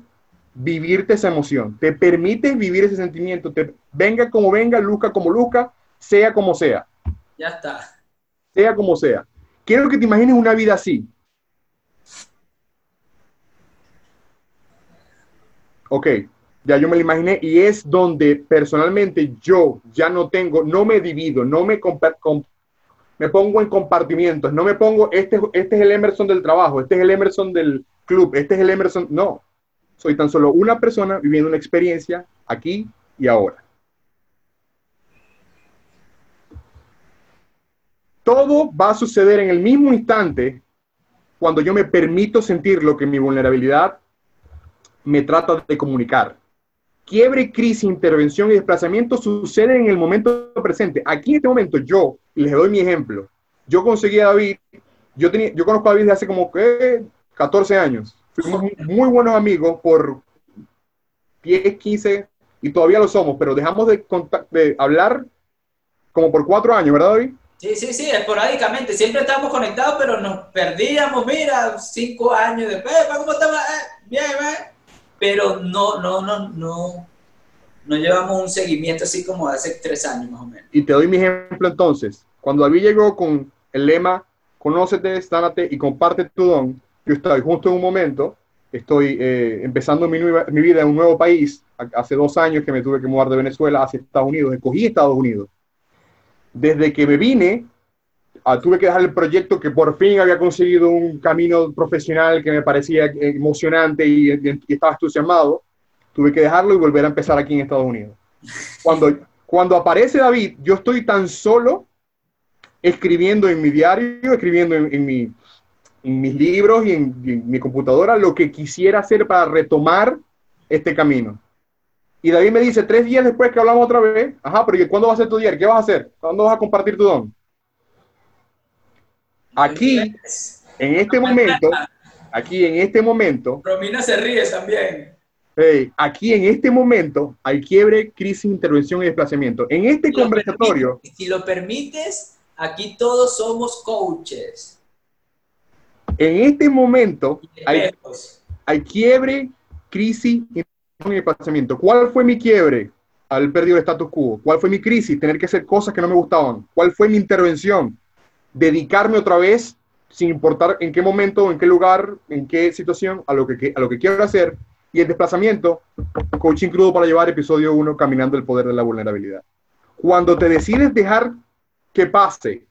vivirte esa emoción. Te permites vivir ese sentimiento, te, venga como venga, luzca como luzca, sea como sea Ya está. sea como sea. Quiero que te imagines una vida así. Ok, ya yo me lo imaginé y es donde personalmente yo ya no tengo, no me divido, no me, me pongo en compartimientos, no me pongo, este, este es el Emerson del trabajo, este es el Emerson del club, este es el Emerson, no. Soy tan solo una persona viviendo una experiencia aquí y ahora. Todo va a suceder en el mismo instante cuando yo me permito sentir lo que mi vulnerabilidad me trata de comunicar. Quiebre, crisis, intervención y desplazamiento suceden en el momento presente. Aquí en este momento yo, y les doy mi ejemplo, yo conseguí a David, yo, tenía, yo conozco a David desde hace como que 14 años. Fuimos muy buenos amigos por 10, 15 y todavía lo somos, pero dejamos de, de hablar como por cuatro años, ¿verdad David? Sí, sí, sí, esporádicamente. Siempre estábamos conectados, pero nos perdíamos, mira, cinco años después. "Pa, ¿Cómo estamos? Eh, bien, bien. Pero no, no, no, no. No llevamos un seguimiento así como hace tres años más o menos. Y te doy mi ejemplo entonces. Cuando David llegó con el lema Conócete, sánate y comparte tu don, yo estoy justo en un momento, estoy eh, empezando mi, mi vida en un nuevo país. Ha- Hace dos años que me tuve que mudar de Venezuela hacia Estados Unidos, escogí Estados Unidos. Desde que me vine, ah, tuve que dejar el proyecto que por fin había conseguido un camino profesional que me parecía emocionante y, y- estaba entusiasmado. Tuve que dejarlo y volver a empezar aquí en Estados Unidos. Cuando, cuando aparece David, yo estoy tan solo escribiendo en mi diario, escribiendo en, en mi, en mis libros y en mi computadora lo que quisiera hacer para retomar este camino. Y David me dice, tres días después que hablamos otra vez, ajá, pero ¿y ¿cuándo va a ser tu día? ¿Qué vas a hacer? ¿Cuándo vas a compartir tu don? Aquí, en este momento, aquí en este momento, Romina se ríe también. hey, aquí en este momento hay quiebre, crisis, intervención y desplazamiento. En este Si lo conversatorio, permites- Si lo permites, aquí todos somos coaches. en este momento hay, hay quiebre, crisis, y desplazamiento. ¿Cuál fue mi quiebre? Haber perdido el status quo. ¿Cuál fue mi crisis? Tener que hacer cosas que no me gustaban. ¿Cuál fue mi intervención? Dedicarme otra vez, sin importar en qué momento, en qué lugar, en qué situación, a lo que, a lo que quiero hacer. Y el desplazamiento, coaching crudo para llevar episodio 1, caminando el poder de la vulnerabilidad. Cuando te decides dejar que pase,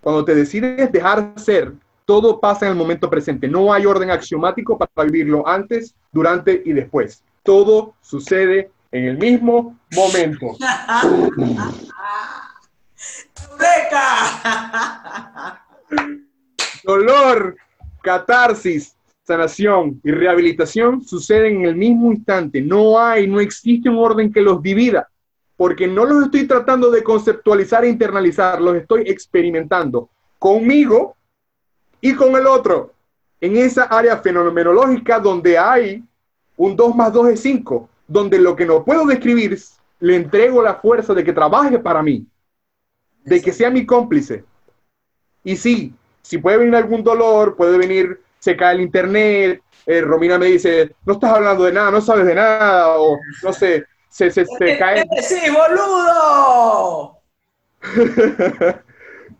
cuando te decides dejar ser, todo pasa en el momento presente. No hay orden axiomático para vivirlo antes, durante y después. Todo sucede en el mismo momento. ¡Eureka! Dolor, catarsis, sanación y rehabilitación suceden en el mismo instante. No hay, no existe un orden que los divida, porque no los estoy tratando de conceptualizar e internalizar, los estoy experimentando conmigo y con el otro. En esa área fenomenológica donde hay un 2 más 2 es 5, donde lo que no puedo describir le entrego la fuerza de que trabaje para mí, de que sea mi cómplice. Y sí, si puede venir algún dolor, puede venir, se cae el internet, eh, Romina me dice, no estás hablando de nada, no sabes de nada, o no sé, se, se, se cae, ¿Qué decís, boludo? *laughs*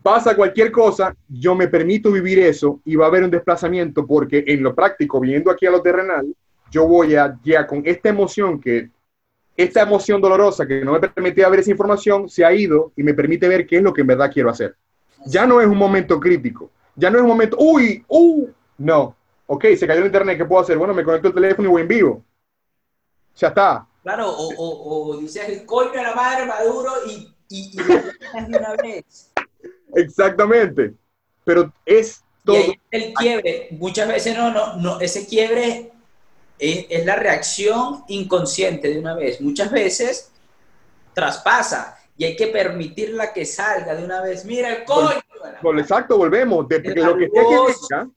pasa cualquier cosa, yo me permito vivir eso y va a haber un desplazamiento porque en lo práctico, viniendo aquí a lo terrenal, yo voy a ya con esta emoción que, esta emoción dolorosa que no me permitía ver esa información, se ha ido y me permite ver qué es lo que en verdad quiero hacer. Ya no es un momento crítico, ya no es un momento, uy, uh, no, ok, se cayó el internet, ¿qué puedo hacer? Bueno, me conecto al teléfono y voy en vivo. Ya está. Claro, o, o, o dices el coño de la madre maduro y, y, y lo de una vez. Exactamente. Pero es Y todo. ahí el quiebre, muchas veces no, no, no, ese quiebre es, es la reacción inconsciente de una vez. Muchas veces traspasa y hay que permitirla que salga de una vez. Mira el coño. Vol- Exacto, volvemos. De, El que lo que sea que baboso. venga,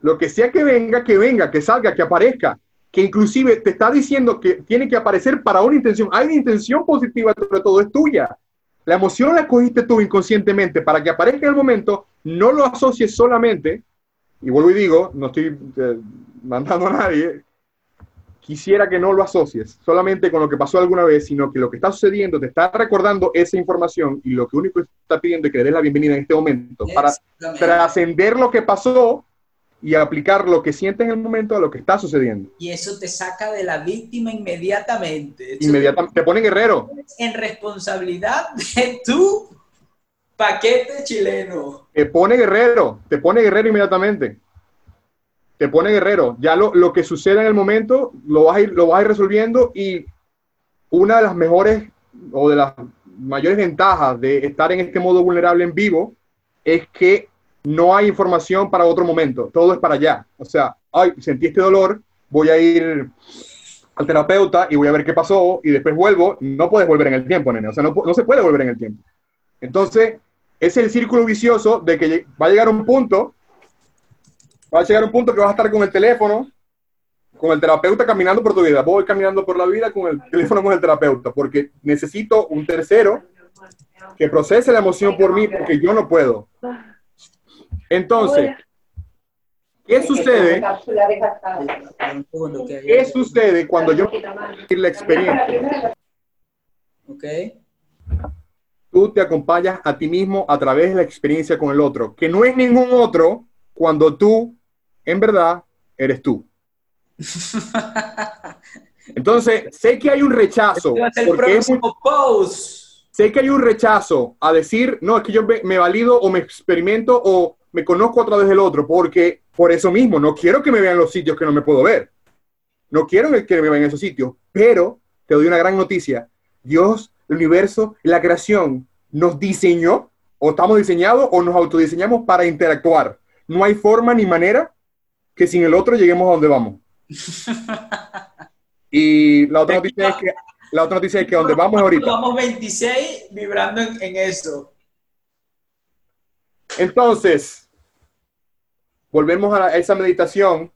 lo que sea que venga, que venga, que salga, que aparezca, que inclusive te está diciendo que tiene que aparecer para una intención. Hay una intención positiva sobre todo, es tuya. La emoción la cogiste tú inconscientemente para que aparezca en el momento, no lo asocies solamente, y vuelvo y digo, no estoy eh, mandando a nadie, quisiera que no lo asocies solamente con lo que pasó alguna vez, sino que lo que está sucediendo te está recordando esa información y lo que único que está pidiendo es que le des la bienvenida en este momento para trascender lo que pasó y aplicar lo que sientes en el momento a lo que está sucediendo. Y eso te saca de la víctima inmediatamente. Inmediatamente te pone guerrero, En responsabilidad de tu paquete chileno. te pone guerrero, te pone guerrero inmediatamente. Te pone guerrero. Ya lo, lo que sucede en el momento lo vas, a ir, lo vas a ir resolviendo y una de las mejores o de las mayores ventajas de estar en este modo vulnerable en vivo es que no hay información para otro momento, todo es para allá. O sea, ay, sentí este dolor, voy a ir al terapeuta y voy a ver qué pasó y después vuelvo. No puedes volver en el tiempo, nene. O sea, no, no se puede volver en el tiempo. Entonces, es el círculo vicioso de que va a llegar un punto, va a llegar un punto que vas a estar con el teléfono, con el terapeuta caminando por tu vida. Voy caminando por la vida con el teléfono con el terapeuta, porque necesito un tercero que procese la emoción por mí, porque yo no puedo. Entonces, ¿qué sucede? ¿Qué sucede cuando yo la experiencia? Ok. Tú te acompañas a ti mismo a través de la experiencia con el otro, que no es ningún otro cuando tú, en verdad, eres tú. Entonces, sé que hay un rechazo, Este porque es muy- post. sé que hay un rechazo a decir, no, es que yo me, me valido o me experimento o me conozco a través del otro, porque por eso mismo, no quiero que me vean los sitios que no me puedo ver. No quiero que me vean esos sitios, pero te doy una gran noticia. Dios, el universo, la creación nos diseñó, o estamos diseñados, o nos autodiseñamos para interactuar. No hay forma ni manera que sin el otro lleguemos a donde vamos. *laughs* Y la otra noticia es que, la otra noticia es que donde vamos ahorita. Vamos 26 vibrando en, en eso. Entonces, volvemos a esa meditación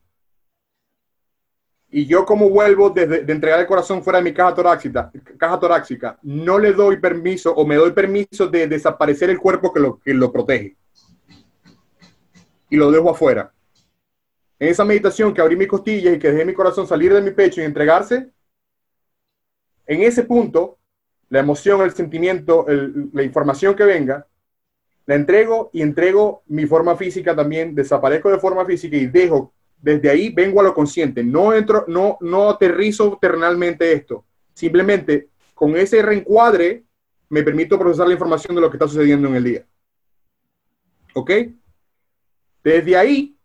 y yo como vuelvo desde, de entregar el corazón fuera de mi caja torácica, caja torácica, no le doy permiso o me doy permiso de desaparecer el cuerpo que lo, que lo protege. Y lo dejo afuera. En esa meditación que abrí mis costillas y que dejé mi corazón salir de mi pecho y entregarse, en ese punto, la emoción, el sentimiento, la información que venga, la entrego y entrego mi forma física también, desaparezco de forma física y dejo, desde ahí vengo a lo consciente, no entro, no, no aterrizo terrenalmente esto, simplemente con ese reencuadre me permito procesar la información de lo que está sucediendo en el día. ¿Ok? Desde ahí,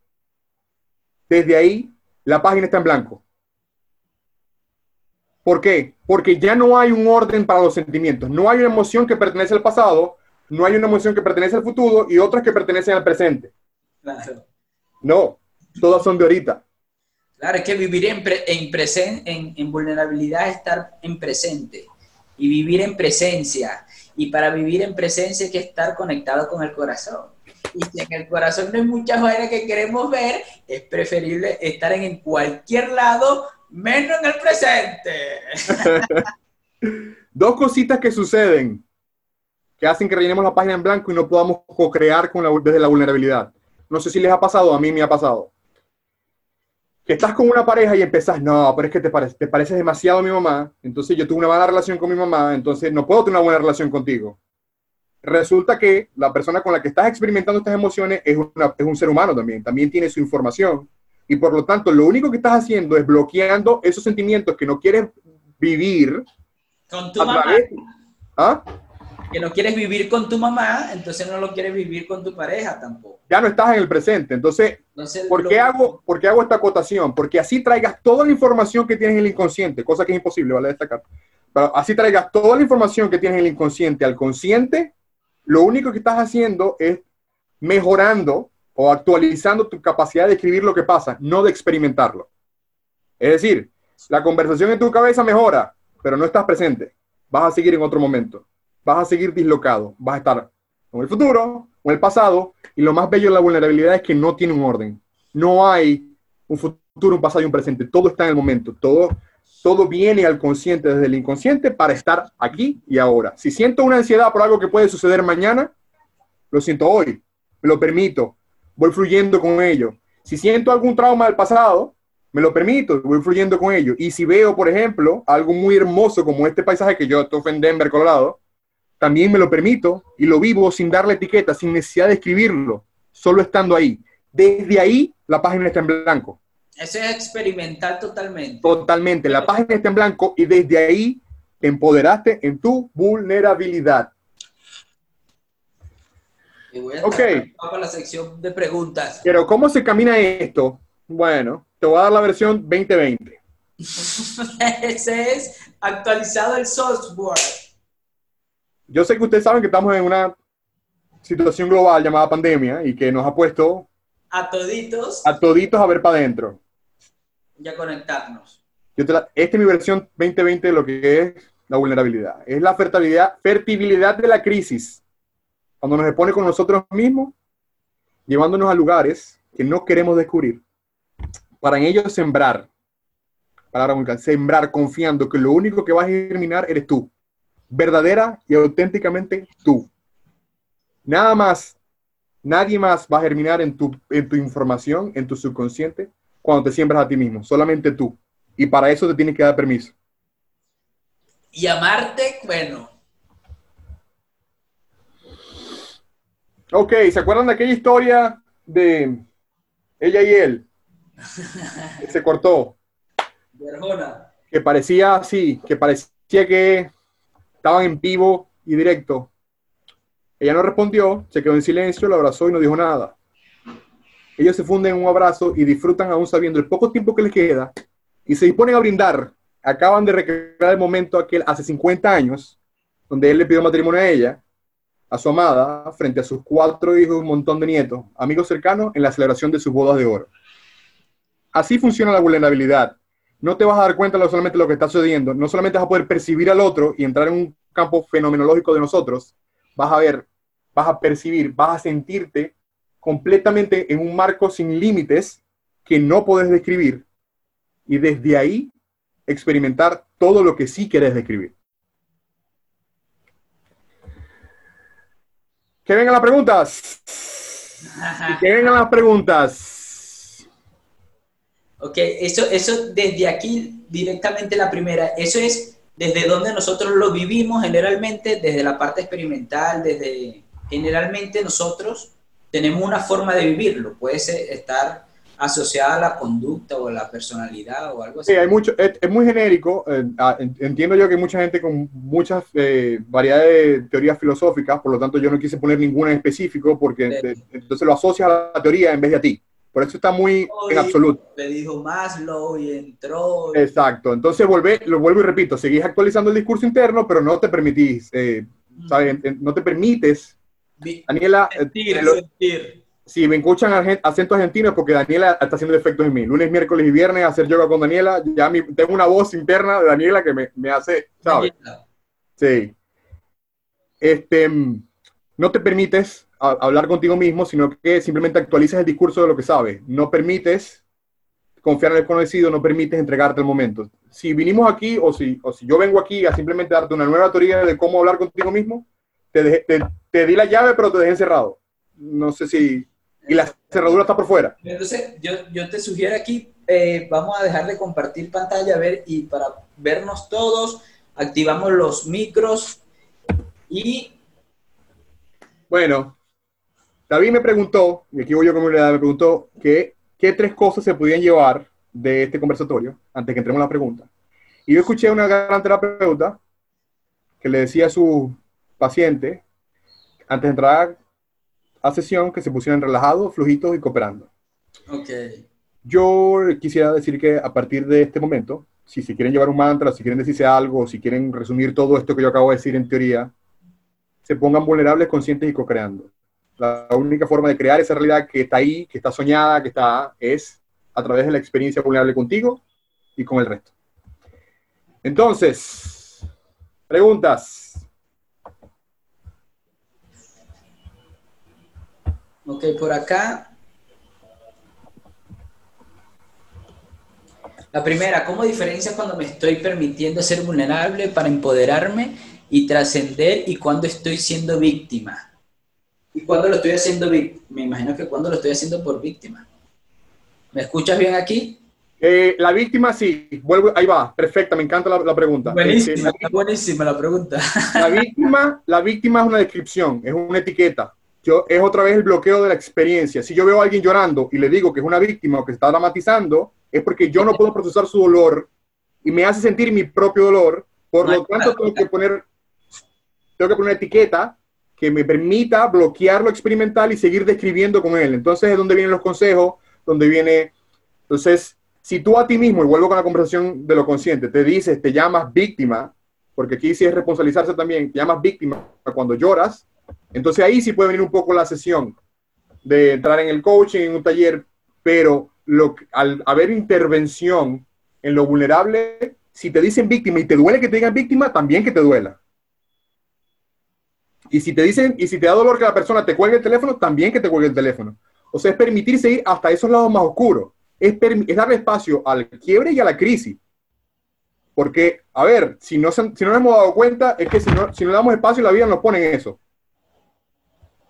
desde ahí, la página está en blanco. ¿Por qué? Porque ya no hay un orden para los sentimientos. No hay una emoción que pertenece al pasado, no hay una emoción que pertenece al futuro y otras que pertenecen al presente. Claro. No, todas son de ahorita. Claro, es que vivir en, pre- en, presen- en, en vulnerabilidad es estar en presente y vivir en presencia. Y para vivir en presencia hay que estar conectado con el corazón. Y si en el corazón no hay muchas vainas que queremos ver, es preferible estar en, cualquier lado, menos en el presente. *laughs* Dos cositas que suceden que hacen que rellenemos la página en blanco y no podamos co-crear desde la vulnerabilidad. No sé si les ha pasado, a mí me ha pasado. Que estás con una pareja y empezás, no, pero es que te, parece te pareces demasiado a mi mamá, entonces yo tuve una mala relación con mi mamá, entonces no puedo tener una buena relación contigo. Resulta que la persona con la que estás experimentando estas emociones es, una- es un ser humano también, también tiene su información. Y por lo tanto, lo único que estás haciendo es bloqueando esos sentimientos que no quieres vivir Con tu mamá, través... ¿Ah? que no quieres vivir con tu mamá, entonces no lo quieres vivir con tu pareja tampoco. ya no estás en el presente. Entonces, Entonces, ¿por qué, hago, ¿por qué hago esta acotación? Porque así traigas toda la información que tienes en el inconsciente, cosa que es imposible, vale destacar. Pero así traigas toda la información que tienes en el inconsciente al consciente, lo único que estás haciendo es mejorando o actualizando tu capacidad de escribir lo que pasa, no de experimentarlo. Es decir, la conversación en tu cabeza mejora, pero no estás presente. Vas a seguir en otro momento. Vas a seguir dislocado. Vas a estar con el futuro, con el pasado, y lo más bello de la vulnerabilidad es que no tiene un orden. No hay un futuro, un pasado y un presente. Todo está en el momento. Todo, todo viene al consciente desde el inconsciente para estar aquí y ahora. Si siento una ansiedad por algo que puede suceder mañana, lo siento hoy. Me lo permito. Voy fluyendo con ello. Si siento algún trauma del pasado, me lo permito, voy fluyendo con ello. Y si veo, por ejemplo, algo muy hermoso como este paisaje que yo estoy en Denver, Colorado, también me lo permito y lo vivo sin darle etiqueta, sin necesidad de escribirlo, solo estando ahí. Desde ahí, la página está en blanco. Eso es experimental totalmente. Totalmente. La página está en blanco y desde ahí te empoderaste en tu vulnerabilidad. Y voy a Ok. para la sección de preguntas. Pero ¿cómo se camina esto? Bueno, te voy a dar la versión 2020. *laughs* Ese es actualizado el software. Yo sé que ustedes saben que estamos en una situación global llamada pandemia y que nos ha puesto A toditos a toditos a ver para adentro. Y a conectarnos. Yo te la- esta es mi versión 2020 de lo que es la vulnerabilidad. Es la fertilidad, fertilidad de la crisis. Cuando nos expone con nosotros mismos, llevándonos a lugares que no queremos descubrir. Para en ello sembrar. Palabra muy clara, Sembrar confiando que lo único que vas a germinar eres tú. Verdadera y auténticamente tú. Nada más, nadie más va a germinar en tu, en tu información, en tu subconsciente, cuando te siembras a ti mismo. Solamente tú. Y para eso te tienes que dar permiso. Y amarte, bueno, Ok, ¿se acuerdan de aquella historia de ella y él? *laughs* Que se cortó, de Arjona. que parecía así, que parecía que estaban en vivo y directo. Ella no respondió, se quedó en silencio, lo abrazó y no dijo nada. Ellos se funden en un abrazo y disfrutan aún sabiendo el poco tiempo que les queda y se disponen a brindar. Acaban de recrear el momento aquel hace 50 años, donde él le pidió matrimonio a ella, a su amada, frente a sus cuatro hijos y un montón de nietos, amigos cercanos, en la celebración de sus bodas de oro. Así funciona la vulnerabilidad. No te vas a dar cuenta de solamente lo que está sucediendo, no solamente vas a poder percibir al otro y entrar en un campo fenomenológico de nosotros, vas a ver, vas a percibir, vas a sentirte completamente en un marco sin límites que no puedes describir y desde ahí experimentar todo lo que sí quieres describir. Que vengan las preguntas. Que vengan las preguntas. Ok, eso, eso desde aquí, directamente la primera, eso es desde donde nosotros lo vivimos generalmente, desde la parte experimental, desde generalmente nosotros tenemos una forma de vivirlo, puede ser, estar asociada a la conducta o a la personalidad o algo así. Sí, hay mucho, es, es muy genérico. eh, ah, en- entiendo yo que hay mucha gente con muchas eh, variedades de teorías filosóficas, por lo tanto yo no quise poner ninguna en específico porque Sí. entonces lo asocias a la teoría en vez de a ti. Por eso está muy en absoluto. Le dijo Maslow y entró. Exacto. Entonces volvé, lo vuelvo y repito, seguís actualizando el discurso interno, pero no te permitís, eh, ¿sabes? En- en- No te permites. Daniela, eh, sentir, lo- sentir. si me escuchan acento argentino es porque Daniela está haciendo efectos en mí. Lunes, miércoles y viernes hacer yoga con Daniela, ya mi- tengo una voz interna de Daniela que me, me hace, ¿sabes? Sí. Este, mm, no te permites a- hablar contigo mismo, sino que simplemente actualizas el discurso de lo que sabes. No permites confiar en el conocido, no permites entregarte el momento. Si vinimos aquí, o si, o si yo vengo aquí a simplemente darte una nueva teoría de cómo hablar contigo mismo, te, te, te di la llave, pero te dejé encerrado. No sé si... Y la cerradura está por fuera. Entonces, yo, yo te sugiero aquí, eh, vamos a dejar de compartir pantalla, a ver, y para vernos todos, activamos los micros y Bueno, David me preguntó, y aquí voy yo como le me preguntó que qué tres cosas se podían llevar de este conversatorio antes que entremos a la pregunta. Y yo escuché a una gran terapeuta que le decía a su paciente, antes de entrar a sesión, que se pusieran relajados, flojitos y cooperando. Ok. Yo quisiera decir que a partir de este momento, si se quieren llevar un mantra, si quieren decirse algo, si quieren resumir todo esto que yo acabo de decir en teoría, se pongan vulnerables, conscientes y co-creando. La única forma de crear esa realidad que está ahí, que está soñada, que está, es a través de la experiencia vulnerable contigo y con el resto. Entonces, preguntas. Ok, por acá. La primera, ¿cómo diferencias cuando me estoy permitiendo ser vulnerable para empoderarme y trascender y cuando estoy siendo víctima? ¿Y cuando lo estoy haciendo víctima? Me imagino que cuando lo estoy haciendo por víctima. ¿Me escuchas bien aquí? Eh, la víctima, sí, vuelvo, ahí va, perfecta, me encanta la, la pregunta. Buenísima, Este, está buenísima la pregunta. La víctima, la víctima es una descripción, es una etiqueta. Yo, es otra vez el bloqueo de la experiencia. Si yo veo a alguien llorando y le digo que es una víctima o que está dramatizando, es porque yo no puedo procesar su dolor y me hace sentir mi propio dolor. Por lo tanto, tengo que poner, tengo que poner una etiqueta que me permita bloquear lo experimental y seguir describiendo con él. Entonces es donde vienen los consejos, donde viene... Entonces, si tú a ti mismo, y vuelvo con la conversación de lo consciente, te dices, te llamas víctima, porque aquí sí es responsabilizarse también, te llamas víctima cuando lloras, entonces ahí sí puede venir un poco la sesión de entrar en el coaching, en un taller, pero al haber intervención en lo vulnerable, si te dicen víctima y te duele que te digan víctima, también que te duela. Y si te dicen, y si te da dolor que la persona te cuelgue el teléfono, también que te cuelgue el teléfono. O sea, es permitirse ir hasta esos lados más oscuros. Es, darle espacio al quiebre y a la crisis. Porque, a ver, si no, nos hemos dado cuenta, es que si no, si no damos espacio, la vida nos pone en eso.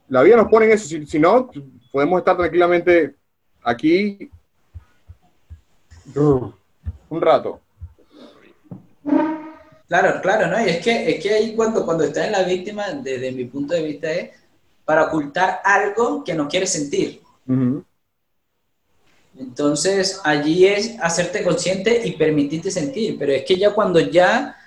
La vida nos pone en eso. Si, si no, podemos estar tranquilamente aquí un rato. Claro, claro, ¿no? Y es que, es que ahí cuando, cuando estás en la víctima, desde mi punto de vista, es para ocultar algo que no quieres sentir. Entonces, allí es hacerte consciente y permitirte sentir, pero es que ya cuando ya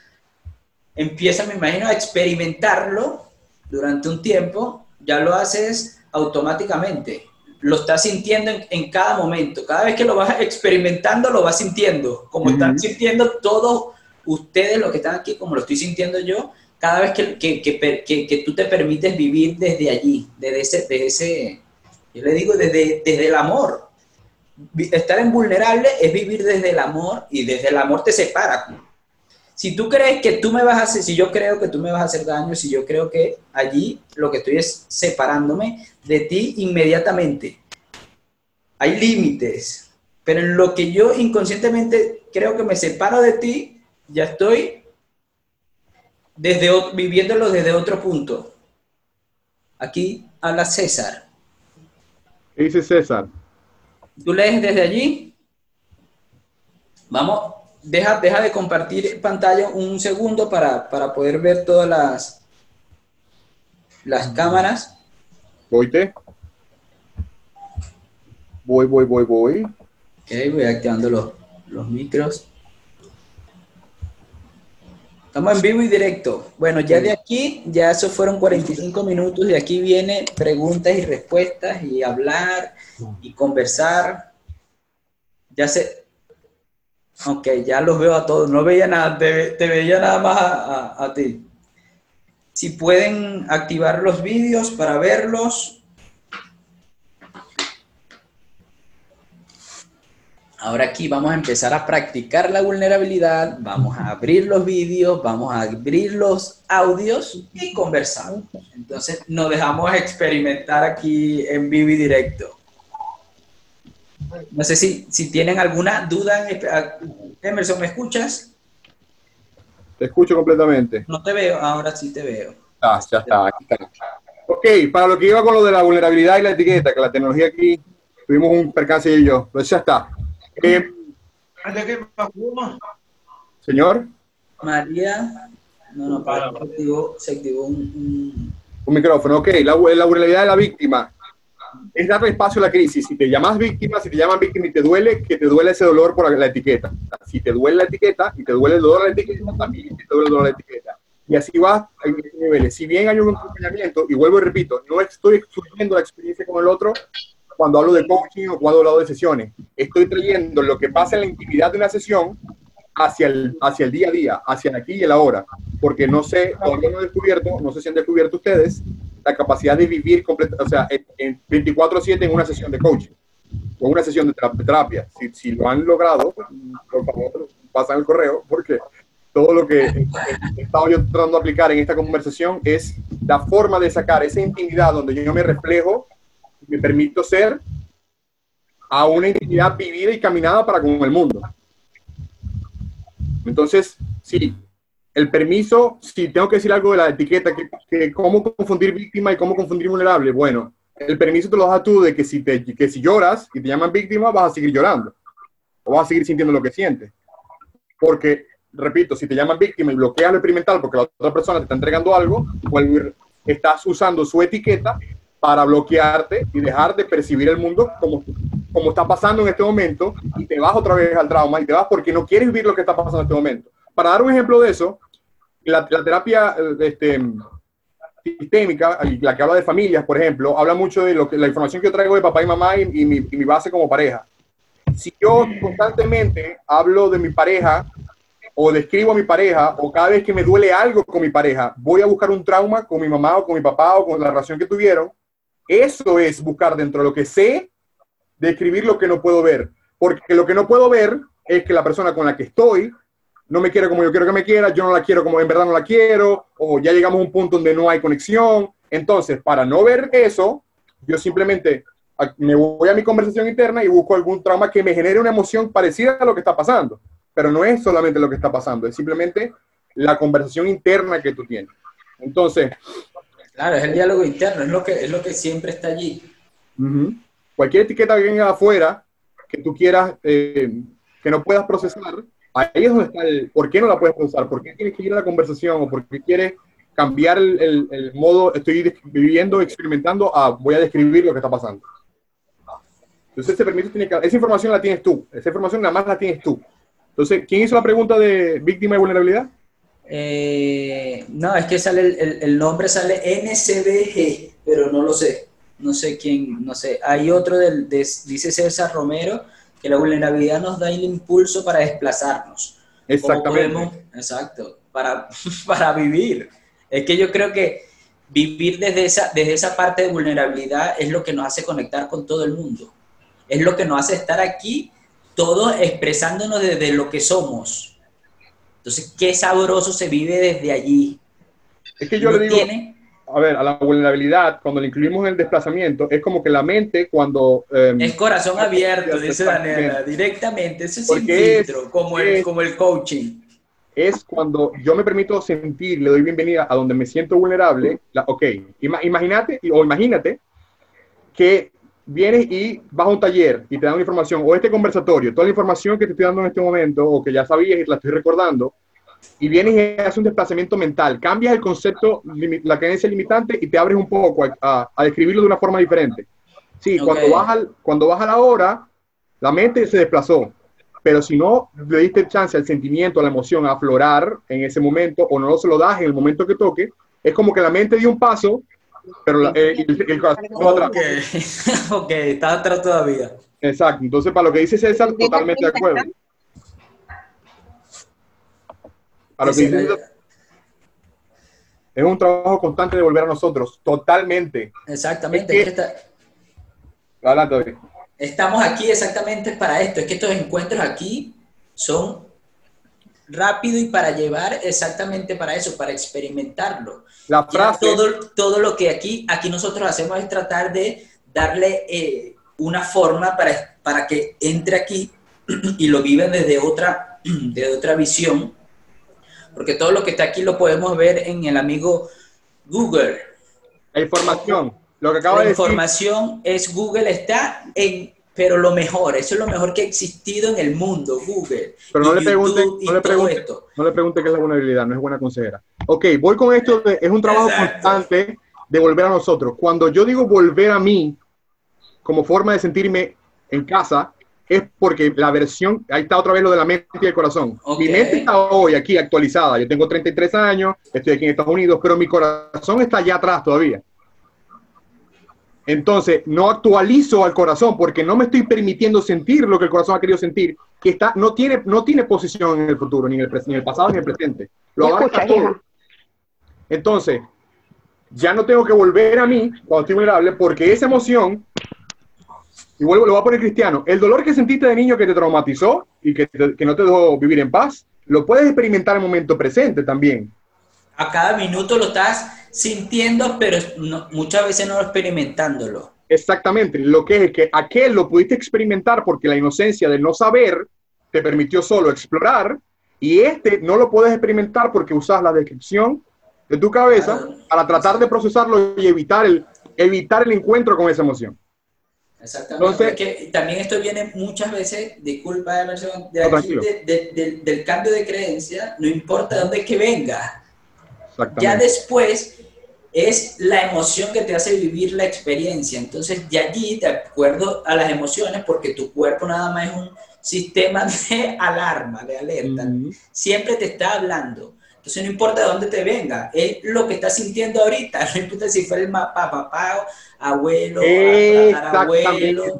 empiezas, me imagino, a experimentarlo durante un tiempo, ya lo haces automáticamente. Lo estás sintiendo en, en cada momento. Cada vez que lo vas experimentando, lo vas sintiendo. Como están sintiendo todos ustedes, los que están aquí, como lo estoy sintiendo yo, cada vez que, que, que que- tú te permites vivir desde allí, desde ese, desde ese yo le digo, desde, desde el amor estar en vulnerable es vivir desde el amor y desde el amor te separa. Si tú crees que tú me vas a hacer, si yo creo que tú me vas a hacer daño, si yo creo que allí lo que estoy es separándome de ti inmediatamente. Hay límites, Pero en lo que yo inconscientemente creo que me separo de ti, ya estoy desde, viviéndolo desde otro punto. Aquí habla César. ¿Qué dice César? ¿Tú lees desde allí? Vamos, deja, deja de compartir pantalla un segundo para, para poder ver todas las, las cámaras. Voyte. Voy, voy, voy, voy. Ok, voy activando los, los micros. Estamos en vivo y directo. Bueno, ya de aquí, ya eso fueron 45 minutos. De aquí viene preguntas y respuestas y hablar y conversar. Ya sé. Ok, ya los veo a todos. No veía nada, te, ve- te veía nada más a, ti. Si pueden activar los vídeos para verlos. Ahora aquí vamos a empezar a practicar la vulnerabilidad, vamos a abrir los vídeos, vamos a abrir los audios y conversamos. Entonces nos dejamos experimentar aquí en vivo y directo. No sé si, si tienen alguna duda. ah, Emerson, ¿me escuchas? Te escucho completamente. No te veo, ahora sí te veo. Ah, ya está, aquí está. Ok, para lo que iba con lo de la vulnerabilidad y la etiqueta, que la tecnología aquí, tuvimos un percance y yo, pues ya está. Eh, señor, María, no, no, para, se activó, se activó un, un- un micrófono. Ok, la, la vulnerabilidad de la víctima es darle espacio a la crisis. Si te llamas víctima, si te llaman víctima y te duele, que te duele ese dolor por la etiqueta. Si te duele la etiqueta y te duele el dolor de la etiqueta, también te duele el dolor de la etiqueta. Y así va en esos niveles. Si bien hay un acompañamiento, y vuelvo y repito, no estoy excluyendo la experiencia con el otro cuando hablo de coaching o cuando hablo de sesiones. Estoy trayendo lo que pasa en la intimidad de una sesión hacia el, hacia el día a día, hacia el aquí y el ahora. Porque no sé, todavía no he descubierto, no sé si han descubierto ustedes, la capacidad de vivir completa, o sea, en, en 24/7 en una sesión de coaching o una sesión de tera- de terapia. Si, si lo han logrado, por favor, pasan el correo, porque todo lo que he estado yo tratando de aplicar en esta conversación es la forma de sacar esa intimidad donde yo me reflejo, me permito ser a una intimidad vivida y caminada para con el mundo. Entonces, sí, el permiso, si tengo que decir algo de la etiqueta, que, cómo confundir víctima y cómo confundir vulnerable, bueno, el permiso te lo das tú de que si, te, que si lloras y te llaman víctima, vas a seguir llorando o vas a seguir sintiendo lo que sientes. Porque, repito, si te llaman víctima y bloqueas lo experimental porque la otra persona te está entregando algo, y- estás usando su etiqueta para bloquearte y dejar de percibir el mundo como, como está pasando en este momento y te vas otra vez al trauma y te vas porque no quieres vivir lo que está pasando en este momento. Para dar un ejemplo de eso, la, terapia eh, este, sistémica, la que habla de familias, por ejemplo, habla mucho de lo que, la información que yo traigo de papá y mamá y, y mi, y mi base como pareja. Si yo constantemente hablo de mi pareja o describo a mi pareja o cada vez que me duele algo con mi pareja, voy a buscar un trauma con mi mamá o con mi papá o con la relación que tuvieron, eso es buscar dentro de lo que sé, describir lo que no puedo ver. Porque lo que no puedo ver es que la persona con la que estoy no me quiere como yo quiero que me quiera, yo no la quiero como en verdad no la quiero, o ya llegamos a un punto donde no hay conexión. Entonces, para no ver eso, yo simplemente me voy a mi conversación interna y busco algún trauma que me genere una emoción parecida a lo que está pasando. Pero no es solamente lo que está pasando, es simplemente la conversación interna que tú tienes. Entonces, Claro, es el diálogo interno, es lo que, es lo que siempre está allí. Cualquier etiqueta que venga afuera, que tú quieras, eh, que no puedas procesar, ahí es donde está el por qué no la puedes procesar, por qué tienes que ir a la conversación o por qué quieres cambiar el, el- el modo, estoy viviendo, experimentando, a voy a describir lo que está pasando. Entonces, ese permiso tiene que, esa información la tienes tú, esa información nada más la tienes tú. Entonces, ¿quién hizo la pregunta de víctima de vulnerabilidad? Eh, no, es que sale el, el- el nombre, sale NCBG, pero no lo sé. No sé quién, no sé. Hay otro del, de- dice César Romero, que la vulnerabilidad nos da el impulso para desplazarnos. ¿Cómo Exactamente. podemos- exacto, para, *laughs* para vivir. Es que yo creo que vivir desde esa, desde esa parte de vulnerabilidad es lo que nos hace conectar con todo el mundo. Es lo que nos hace estar aquí, todos expresándonos desde lo que somos. Entonces, qué sabroso se vive desde allí. Es que yo Uno le digo, tiene, a ver, a la vulnerabilidad, cuando le incluimos el desplazamiento, es como que la mente cuando... eh, Es corazón abierto, dice Daniela, directamente, eso es sin filtro, como, el, como el coaching. es cuando yo me permito sentir, le doy bienvenida a donde me siento vulnerable. La, ok, ima- imagínate, o imagínate que vienes y vas a un taller y te dan una información, o este conversatorio, toda la información que te estoy dando en este momento, o que ya sabías y la estoy recordando, y vienes y haces un desplazamiento mental, cambias el concepto, la creencia limitante y te abres un poco a, a- a describirlo de una forma diferente. Sí, cuando, vas al, cuando vas a la hora, la mente se desplazó, pero si no le diste chance al sentimiento, a la emoción a aflorar en ese momento, o no se lo das en el momento que toque, es como que la mente dio un paso, pero la- eh, el, atrás. Ok, *laughs* está atrás todavía. Exacto, entonces para lo que dice César, totalmente de acuerdo. Lo que es un trabajo constante de volver a nosotros, totalmente. Exactamente, Es es que está- Adelante, David. estamos aquí exactamente para esto, es que estos encuentros aquí son rápido y para llevar exactamente para eso, para experimentarlo. La frase, todo, todo lo que aquí, aquí nosotros hacemos es tratar de darle eh, una forma para, para que entre aquí *clears throat* y lo viven desde otra, *clears throat* desde otra visión, porque todo lo que está aquí lo podemos ver en el amigo Google. la información, lo que acaba La de decir, información es Google está en, pero lo mejor, eso es lo mejor que ha existido en el mundo, Google. pero no le pregunten, no le pregunten, no le pregunten qué es la vulnerabilidad, no es buena consejera. Ok, voy con esto, de- es un trabajo Exacto. constante de volver a nosotros. Cuando yo digo volver a mí, como forma de sentirme en casa, es porque la versión, ahí está otra vez lo de la mente y el corazón. Mi mente está hoy aquí actualizada, yo tengo 33 años, estoy aquí en Estados Unidos, pero mi corazón está allá atrás todavía. Entonces, no actualizo al corazón porque no me estoy permitiendo sentir lo que el corazón ha querido sentir, que está, no, tiene, no tiene posición en el futuro, ni en el, ni en el pasado, ni en el presente. Lo ¿Me abarca todo. Entonces, ya no tengo que volver a mí cuando estoy vulnerable porque esa emoción, y vuelvo, lo voy a poner cristiano, el dolor que sentiste de niño que te traumatizó y que, te- que no te dejó vivir en paz, lo puedes experimentar en el momento presente también. A cada minuto lo estás sintiendo, pero no- muchas veces no experimentándolo. Exactamente, lo que es que aquel lo pudiste experimentar porque la inocencia de no saber te permitió solo explorar y este no lo puedes experimentar porque usas la descripción de tu cabeza para tratar de procesarlo y evitar el, evitar el encuentro con esa emoción. Exactamente. Entonces- Porque también esto viene muchas veces, disculpa Emerson, de No, aquí, de- de- de- del cambio de creencia, no importa de dónde que venga. Ya después es la emoción que te hace vivir la experiencia. Entonces, de allí, de acuerdo a las emociones, porque tu cuerpo nada más es un sistema *laughs* de alarma, de alerta, Ujú. siempre te está hablando. Entonces, no importa de dónde te venga, es lo que estás sintiendo ahorita. *laughs* No importa si fue el mapa, papá, abuelo. Exactamente.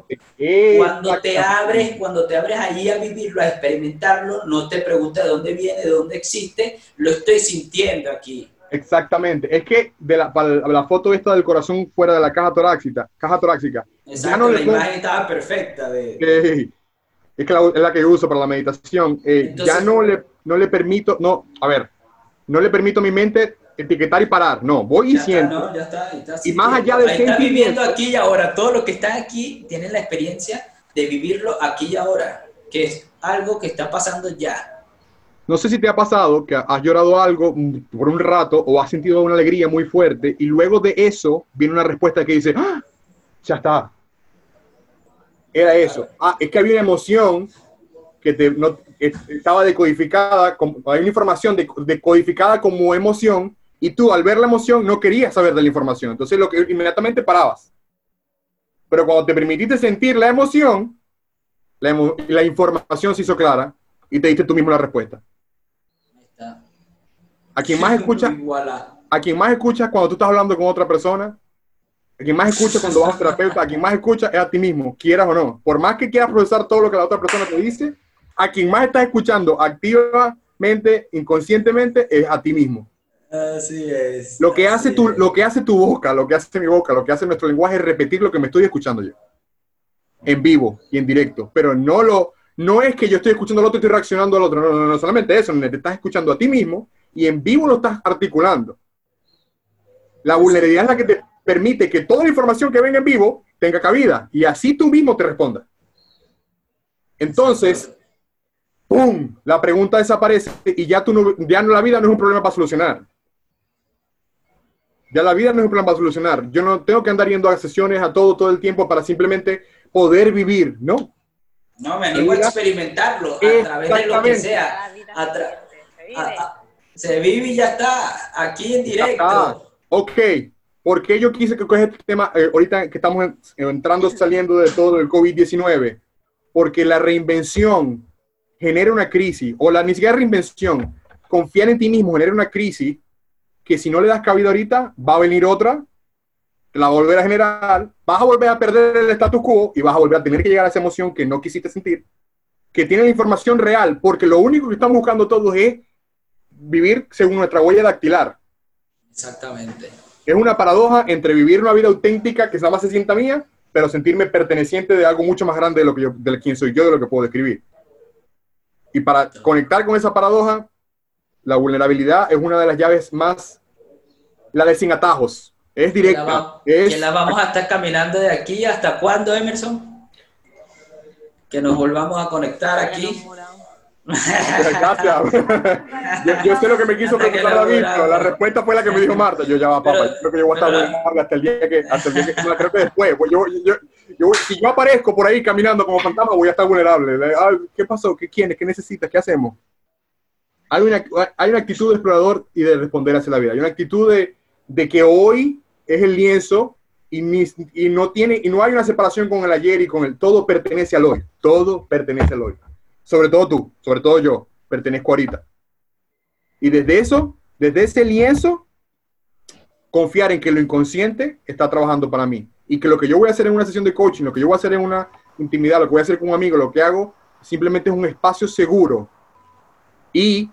Cuando te abres, cuando te abres ahí a vivirlo, a experimentarlo, no te preguntas de dónde viene, de dónde existe, lo estoy sintiendo aquí. Exactamente. Es que de la, para la foto esta del corazón fuera de la caja torácica, caja torácica, Exacto, no la imagen estaba perfecta. De, Eh, es que la, es la que uso para la meditación. Eh, Entonces- ya no le, no le permito, no, a ver, no le permito a mi mente etiquetar y parar. No, voy y ya está, siento. ¿no? Ya está, ahí está Y más allá del Ahí está sentimiento- viviendo aquí y ahora. Todo lo que está aquí tienen la experiencia de vivirlo aquí y ahora, que es algo que está pasando ya. No sé si te ha pasado que has llorado algo por un rato o has sentido una alegría muy fuerte y luego de eso viene una respuesta que dice, "Ah, ya está. Era eso. Ah, es que había una emoción que te, no, estaba decodificada, como- hay una información de- decodificada como emoción y tú al ver la emoción no querías saber de la información. Entonces lo que inmediatamente parabas. Pero cuando te permitiste sentir la emoción, la, emo- la información se hizo clara y te diste tú mismo la respuesta. Ahí está. A quien más escucha, *laughs* a quien más escucha cuando tú estás hablando con otra persona, a quien más escucha cuando vas a un terapeuta, a quien más escucha es a ti mismo, quieras o no. Por más que quieras procesar todo lo que la otra persona te dice, a quien más estás escuchando activamente, inconscientemente, es a ti mismo. Así es. Lo que hace tu, es. lo que hace tu boca, lo que hace mi boca, lo que hace nuestro lenguaje es repetir lo que me estoy escuchando yo. En vivo y en directo. Pero no lo, no es que yo estoy escuchando al otro y estoy reaccionando al otro. No, no, no, solamente eso. Te estás escuchando a ti mismo y en vivo lo estás articulando. La vulnerabilidad es la que te permite que toda la información que venga en vivo tenga cabida y así tú mismo te respondas. Entonces, ¡pum! La pregunta desaparece y ya, tú no, ya no, la vida no es un problema para solucionar. Ya la vida no es un problema para solucionar. Yo no tengo que andar yendo a sesiones a todo, todo el tiempo para simplemente poder vivir, ¿no? No, me animo a experimentarlo a través de lo que sea. se vive y ya está, aquí en directo. Ok, ¿por qué yo quise que coge este tema eh, ahorita que estamos entrando, saliendo de todo el COVID-19? Porque la reinvención genera una crisis, o la ni siquiera reinvención, confiar en ti mismo genera una crisis que si no le das cabida ahorita, va a venir otra, la volver a generar, vas a volver a perder el status quo y vas a volver a tener que llegar a esa emoción que no quisiste sentir, que tiene la información real, porque lo único que estamos buscando todos es vivir según nuestra huella dactilar. Exactamente. Es una paradoja entre vivir una vida auténtica que nada más se sienta mía, pero sentirme perteneciente de algo mucho más grande de lo que yo, de quién soy yo, de lo que puedo describir. Y para conectar con esa paradoja, la vulnerabilidad es una de las llaves más, la de sin atajos. Es directa. Que la, vamos a estar caminando de aquí hasta cuándo, Emerson? Que nos volvamos a conectar aquí. *laughs* Gracias. *laughs* yo, sé lo que me quiso preguntar David, pero la respuesta fue la que me dijo Marta. Yo ya va, papá, yo creo que yo voy a estar vulnerable hasta el día que, hasta el día que, creo que después. Pues yo, yo, yo, si yo aparezco por ahí caminando como fantasma, voy a estar vulnerable. ¿Qué pasó? ¿Qué quieres? ¿Qué necesitas? ¿Qué hacemos? Hay una, hay una actitud de explorador y de responder hacia la vida. Hay una actitud de, de que hoy es el lienzo y, y, no tiene, y no hay una separación con el ayer y con el todo pertenece al hoy. Todo pertenece al hoy. Sobre todo tú, sobre todo yo, pertenezco ahorita. Y desde eso, desde ese lienzo, confiar en que lo inconsciente está trabajando para mí. Y que lo que yo voy a hacer en una sesión de coaching, lo que yo voy a hacer en una intimidad, lo que voy a hacer con un amigo, lo que hago, simplemente es un espacio seguro. Y...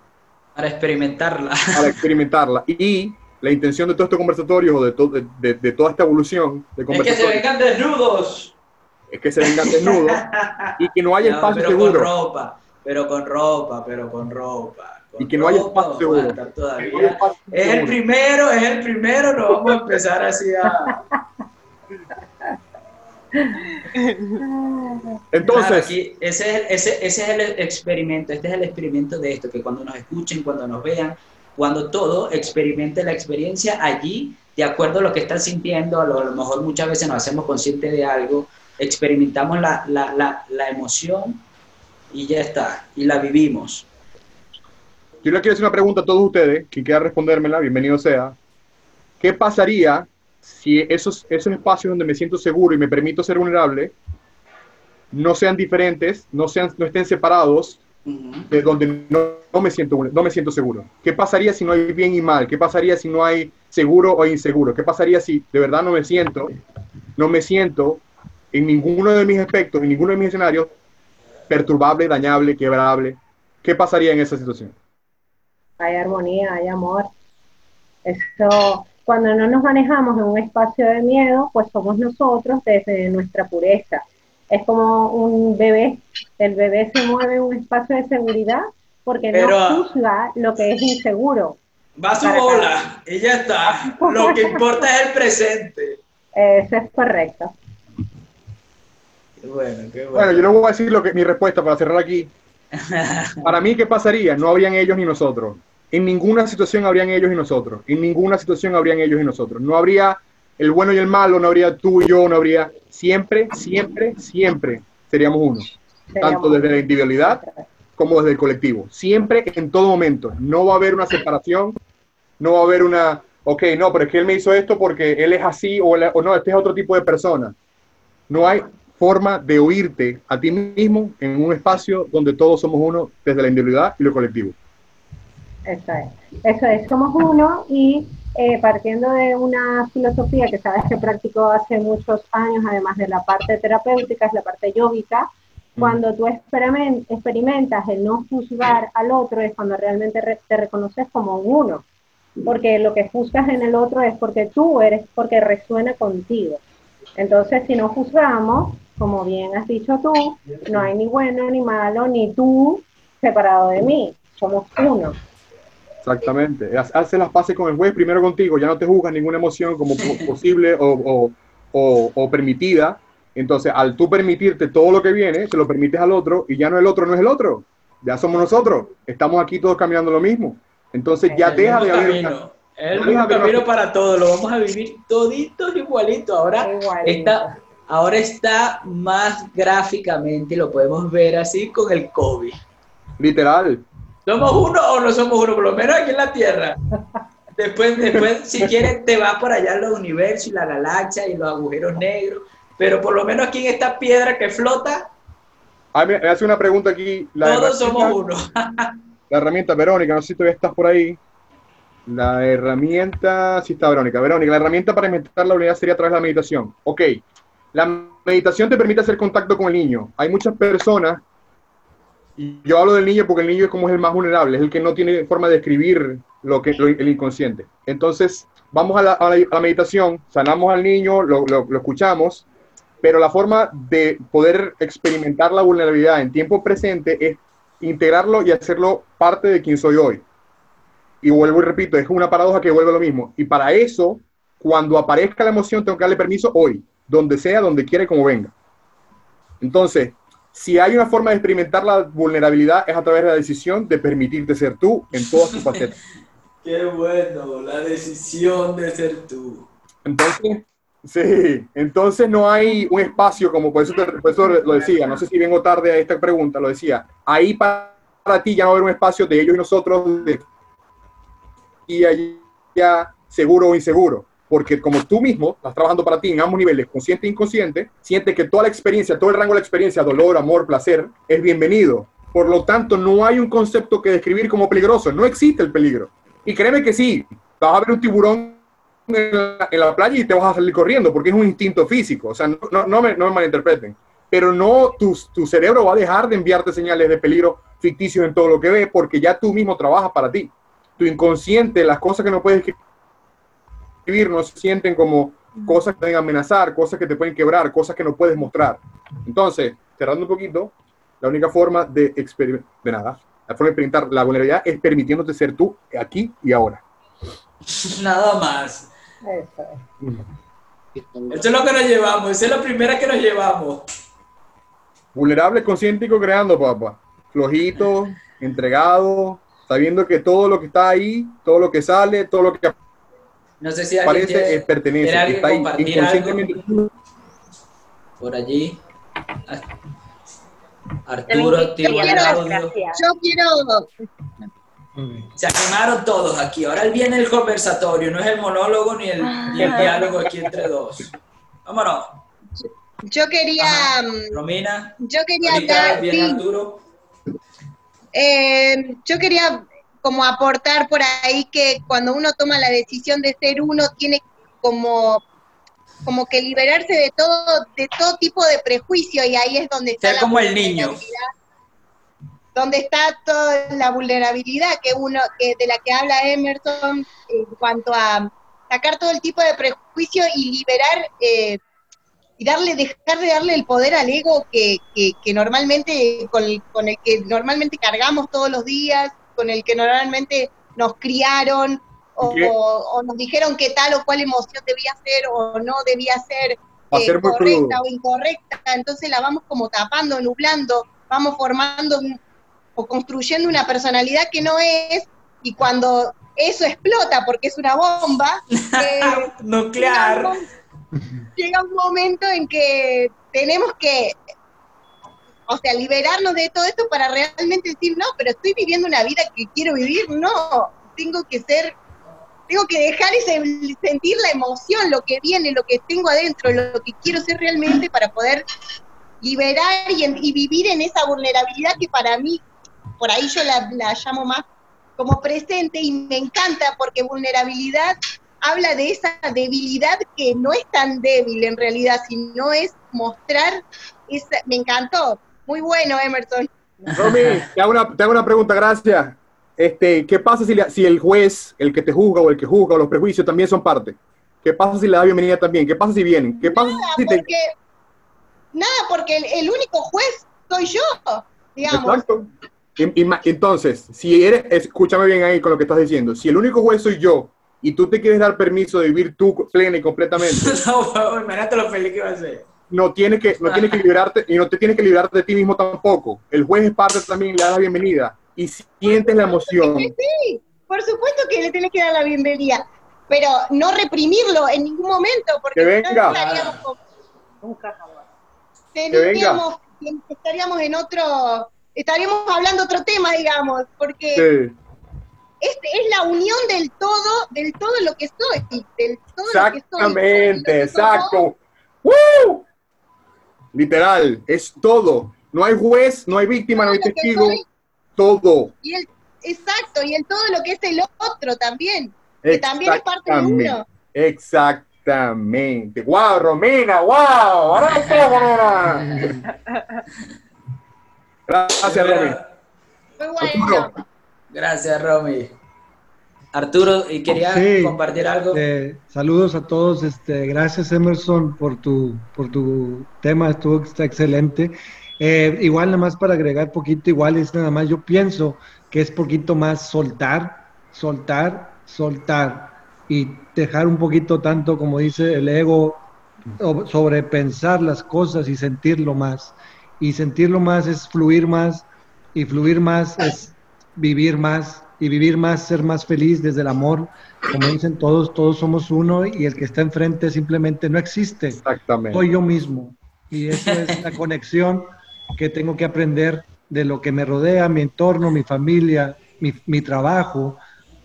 Para experimentarla. *laughs* Para experimentarla. Y la intención de todo este conversatorio o de, de, de, toda esta evolución de Es que se vengan desnudos. Es que se vengan desnudos y que no haya *laughs* espacio pero seguro. Con ropa, pero con ropa, pero con ropa. y que no haya espacio seguro. es el primero, es el primero, no vamos a empezar así a... Entonces, aquí, ese, es, ese, ese es el experimento, este es el experimento de esto, que cuando nos escuchen, cuando nos vean, cuando todo experimente la experiencia allí, de acuerdo a lo que están sintiendo, a lo, mejor muchas veces nos hacemos conscientes de algo, experimentamos la, la, la, la, emoción y ya está, y la vivimos. Yo le quiero hacer una pregunta a todos ustedes, quien quiera respondérmela, bienvenido sea. ¿Qué pasaría si esos, esos espacios donde me siento seguro y me permito ser vulnerable no sean diferentes, no, sean, no estén separados de donde no, me siento, no me siento seguro. ¿Qué pasaría si no hay bien y mal? ¿Qué pasaría si no hay seguro o inseguro? ¿Qué pasaría si de verdad no me siento, no me siento en ninguno de mis aspectos, en ninguno de mis escenarios, perturbable, dañable, quebrable? ¿Qué pasaría en esa situación? Hay armonía, hay amor. Eso, cuando no nos manejamos en un espacio de miedo, pues somos nosotros desde nuestra pureza es como un bebé. El bebé se mueve en un espacio de seguridad porque no juzga lo que es inseguro. Va a su bola y ya está. Lo que importa es el presente. Eso es correcto. bueno, qué bueno. bueno, yo no voy a decir lo que, mi respuesta para cerrar aquí. *laughs* Para mí, ¿qué pasaría? No habrían ellos ni nosotros. En ninguna situación habrían ellos y nosotros. En ninguna situación habrían ellos y nosotros. No habría el bueno y el malo, no habría tú y yo, no habría siempre, siempre, siempre seríamos uno. Tanto desde la individualidad como desde el colectivo. Siempre, en todo momento. No va a haber una separación, no va a haber una, ok, no, pero es que él me hizo esto porque él es así o, o no, este es otro tipo de persona. No hay forma de oírte a ti mismo en un espacio donde todos somos uno desde la individualidad y lo colectivo. Eso es. Eso es, somos uno y eh, partiendo de una filosofía que sabes que practicó hace muchos años, además de la parte terapéutica, es la parte yógica, mm. cuando tú experimentas el no juzgar al otro es cuando realmente te reconoces como uno, porque lo que juzgas en el otro es porque tú eres, porque resuena contigo. Entonces, si no juzgamos, como bien has dicho tú, no hay ni bueno ni malo, ni tú separado de mí, somos uno. Exactamente. Haz- Hace las paces con el juez primero contigo, ya no te juzgas ninguna emoción como po- *laughs* posible o, o- o- o permitida. Entonces, al tú permitirte todo lo que viene, se lo permites al otro y ya no el otro no es el otro. Ya somos nosotros. Estamos aquí todos caminando lo mismo. Entonces, ya El deja de haber. camino. El de haber- camino para todos, lo vamos a vivir toditos igualito. Ahora Igualito. está, ahora está más gráficamente, lo podemos ver así con el COVID. Literal. ¿Somos uno o no somos uno? Por lo menos aquí en la Tierra. Después, después si quieres, te vas por allá los universos y la galaxia y los agujeros negros. Pero por lo menos aquí en esta piedra que flota, A mí me hace una pregunta aquí. La todos somos uno. La herramienta, Verónica, no sé si todavía estás por ahí. La herramienta, sí está Verónica. Verónica, la herramienta para inventar la unidad sería a través de la meditación. Ok, la meditación te permite hacer contacto con el niño. Hay muchas personas, yo hablo del niño porque el niño es como es el más vulnerable, es el que no tiene forma de describir lo que, lo- el inconsciente. Entonces, vamos a la, a la- meditación, sanamos al niño, lo, lo- escuchamos, pero la forma de poder experimentar la vulnerabilidad en tiempo presente es integrarlo y hacerlo parte de quien soy hoy. Y vuelvo y repito, es una paradoja que vuelve a lo mismo. Y para eso, cuando aparezca la emoción, tengo que darle permiso hoy, donde sea, donde quiera como venga. Entonces, si hay una forma de experimentar la vulnerabilidad, es a través de la decisión de permitirte ser tú en todas tus facetas. *laughs* Qué bueno, la decisión de ser tú. Entonces, sí, entonces no hay un espacio como, por eso, te- por eso lo decía, no sé si vengo tarde a esta pregunta, lo decía, ahí para, para ti ya no va a haber un espacio de ellos y nosotros, de y allá, seguro o inseguro, porque como tú mismo estás trabajando para ti en ambos niveles, consciente e inconsciente, sientes que toda la experiencia, todo el rango de la experiencia, dolor, amor, placer, es bienvenido. Por lo tanto, no hay un concepto que describir como peligroso, no existe el peligro. Y créeme que sí, vas a ver un tiburón en la, playa y te vas a salir corriendo porque es un instinto físico. O sea, no, no, me, no me malinterpreten. Pero no, tu, tu cerebro va a dejar de enviarte señales de peligro ficticios en todo lo que ve porque ya tú mismo trabajas para ti. Tu inconsciente, las cosas que no puedes no se sienten como cosas que pueden amenazar, cosas que te pueden quebrar, cosas que no puedes mostrar. Entonces, cerrando un poquito, la única forma de experimentar, de nada, la forma de experimentar la vulnerabilidad es permitiéndote ser tú aquí y ahora. Nada más. Eso es. Eso es lo que nos llevamos, esa es la primera que nos llevamos. Vulnerable, consciente y co-creando, papá. Flojito, entregado, sabiendo que todo lo que está ahí, todo lo que sale, todo lo que No sé si alguien tiene- es pertenencia. ¿Quiere alguien Está ahí compartir inconscientemente. por allí. Arturo, tiene Yo el quiero- audio. Yo quiero, Se animaron todos aquí. Ahora viene el conversatorio, no es el monólogo ni el, ni el diálogo aquí entre dos. Vámonos. yo quería, Ajá. mm, Romina, yo quería ahorita hablar, viene sí, Arturo. eh, yo quería como aportar por ahí que cuando uno toma la decisión de ser uno tiene como como que liberarse de todo de todo tipo de prejuicio y ahí es donde está Ser como el niño. donde está toda la vulnerabilidad que uno que de la que habla Emerson en cuanto a sacar todo el tipo de prejuicio y liberar eh, y darle dejar de darle el poder al ego que, que, que normalmente con con el que normalmente cargamos todos los días con el que normalmente nos criaron o, nos dijeron que tal o cual emoción debía ser o no debía ser eh, ser correcta crudo. o incorrecta, entonces la vamos como tapando, nublando, vamos formando un- o construyendo una personalidad que no es, y cuando eso explota porque es una bomba, *laughs* eh, Nuclear. llega un- llega un momento en que tenemos que, o sea, liberarnos de todo esto para realmente decir, no, pero estoy viviendo una vida que quiero vivir, no, tengo que ser, tengo que dejar ese, sentir la emoción, lo que viene, lo que tengo adentro, lo que quiero ser realmente para poder liberar y, vivir en esa vulnerabilidad que para mí, por ahí yo la, la llamo más como presente y me encanta porque vulnerabilidad habla de esa debilidad que no es tan débil en realidad, sino es mostrar esa, me encantó, muy bueno Emerson. Romy, te hago una, te hago una pregunta, gracias. Este, ¿Qué pasa si, la- si el juez, el que te juzga o el que juzga o los prejuicios también son parte? ¿Qué pasa si le da bienvenida también? ¿Qué pasa si vienen? ¿Qué pasa Nada, si te... porque, nada, porque el, el único juez soy yo, digamos. Exacto. Y- y ma- Entonces, si eres, escúchame bien ahí con lo que estás diciendo, si el único juez soy yo y tú te quieres dar permiso de vivir tú plena y completamente, *laughs* no, imagínate lo feliz que va a ser. No tienes que, no tienes que *laughs* librarte y no te tienes que librar de ti mismo tampoco. El juez es parte también, le da la bienvenida y sientes la emoción. Sí, por supuesto que le tenés que dar la bienvenida, pero no reprimirlo en ningún momento, porque Que venga. estaríamos, teníamos- estaríamos en otro, estaríamos hablando otro tema, digamos, porque Sí. este es la unión del todo, del todo lo que soy, del todo lo que soy. Exactamente, Lo que somos, exacto. ¡Woo! Literal, es todo. No hay juez, no hay víctima, no hay testigo, todo. y el, exacto, y en todo lo que es el otro también, que también es parte de uno. Exactamente. ¡Wow, Romina! ¡Wow! ¡Ahora *laughs* Romina! Gracias, Romy. Muy bueno. Gracias, Romy. Arturo, ¿y quería Sí. compartir algo? Eh, saludos a todos. Este, gracias Emerson por tu, por tu tema, estuvo está excelente. Eh, igual nada más para agregar poquito, igual es nada más, yo pienso que es poquito más soltar, soltar, soltar y dejar un poquito tanto, como dice el ego, o- sobrepensar las cosas y sentirlo más. Y sentirlo más es fluir más y fluir más es vivir más y vivir más, ser más feliz desde el amor. Como dicen todos, todos somos uno y el que está enfrente simplemente no existe. Exactamente. Soy yo mismo. Y eso es la conexión que tengo que aprender de lo que me rodea, mi entorno, mi familia, mi, mi trabajo.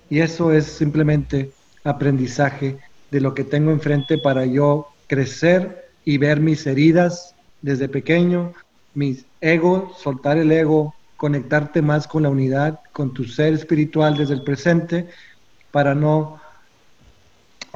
Y eso es simplemente aprendizaje de lo que tengo enfrente para yo crecer y ver mis heridas desde pequeño, mis ego, soltar el ego, conectarte más con la unidad, con tu ser espiritual desde el presente, para no,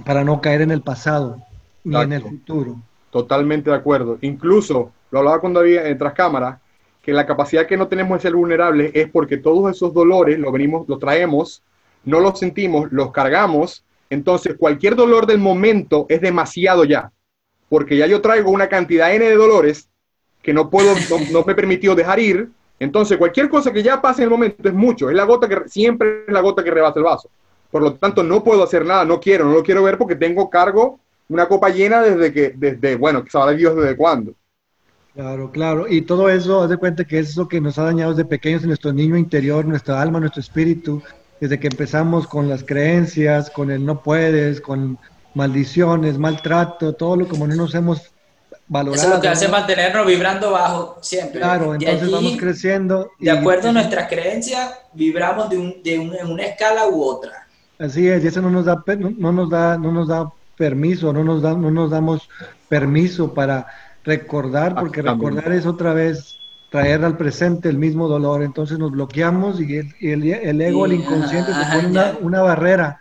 para no caer en el pasado ni en el futuro. Totalmente de acuerdo. Incluso, lo hablaba con David en tras cámaras, que la capacidad que no tenemos de ser vulnerables es porque todos esos dolores los venimos, los traemos, no los sentimos, los cargamos. Entonces, cualquier dolor del momento es demasiado ya. Porque ya yo traigo una cantidad N de dolores que no puedo, no, no me he permitido dejar ir. Entonces, cualquier cosa que ya pase en el momento es mucho. Es la gota que siempre es la gota que rebasa el vaso. Por lo tanto, no puedo hacer nada, no quiero, no lo quiero ver porque tengo cargo una copa llena desde que, desde, bueno, que sabrá Dios desde cuándo. Claro, claro. Y todo eso, haz de cuenta que es lo que nos ha dañado desde pequeños en nuestro niño interior, nuestra alma, nuestro espíritu, desde que empezamos con las creencias, con el no puedes, con maldiciones, maltrato, todo lo como no nos hemos valorado. Eso es lo que hace ¿no? mantenernos vibrando bajo siempre. Claro, De entonces allí, vamos creciendo. De acuerdo a nuestras creencias, vibramos de, un, de un- en una escala u otra. Así es, y eso no nos da, no, no nos da, no nos da permiso, no nos da, no nos damos permiso para recordar, porque Exactamente. recordar es otra vez traer al presente el mismo dolor. Entonces nos bloqueamos y el, y el- el ego, el Sí, inconsciente, se pone una, una barrera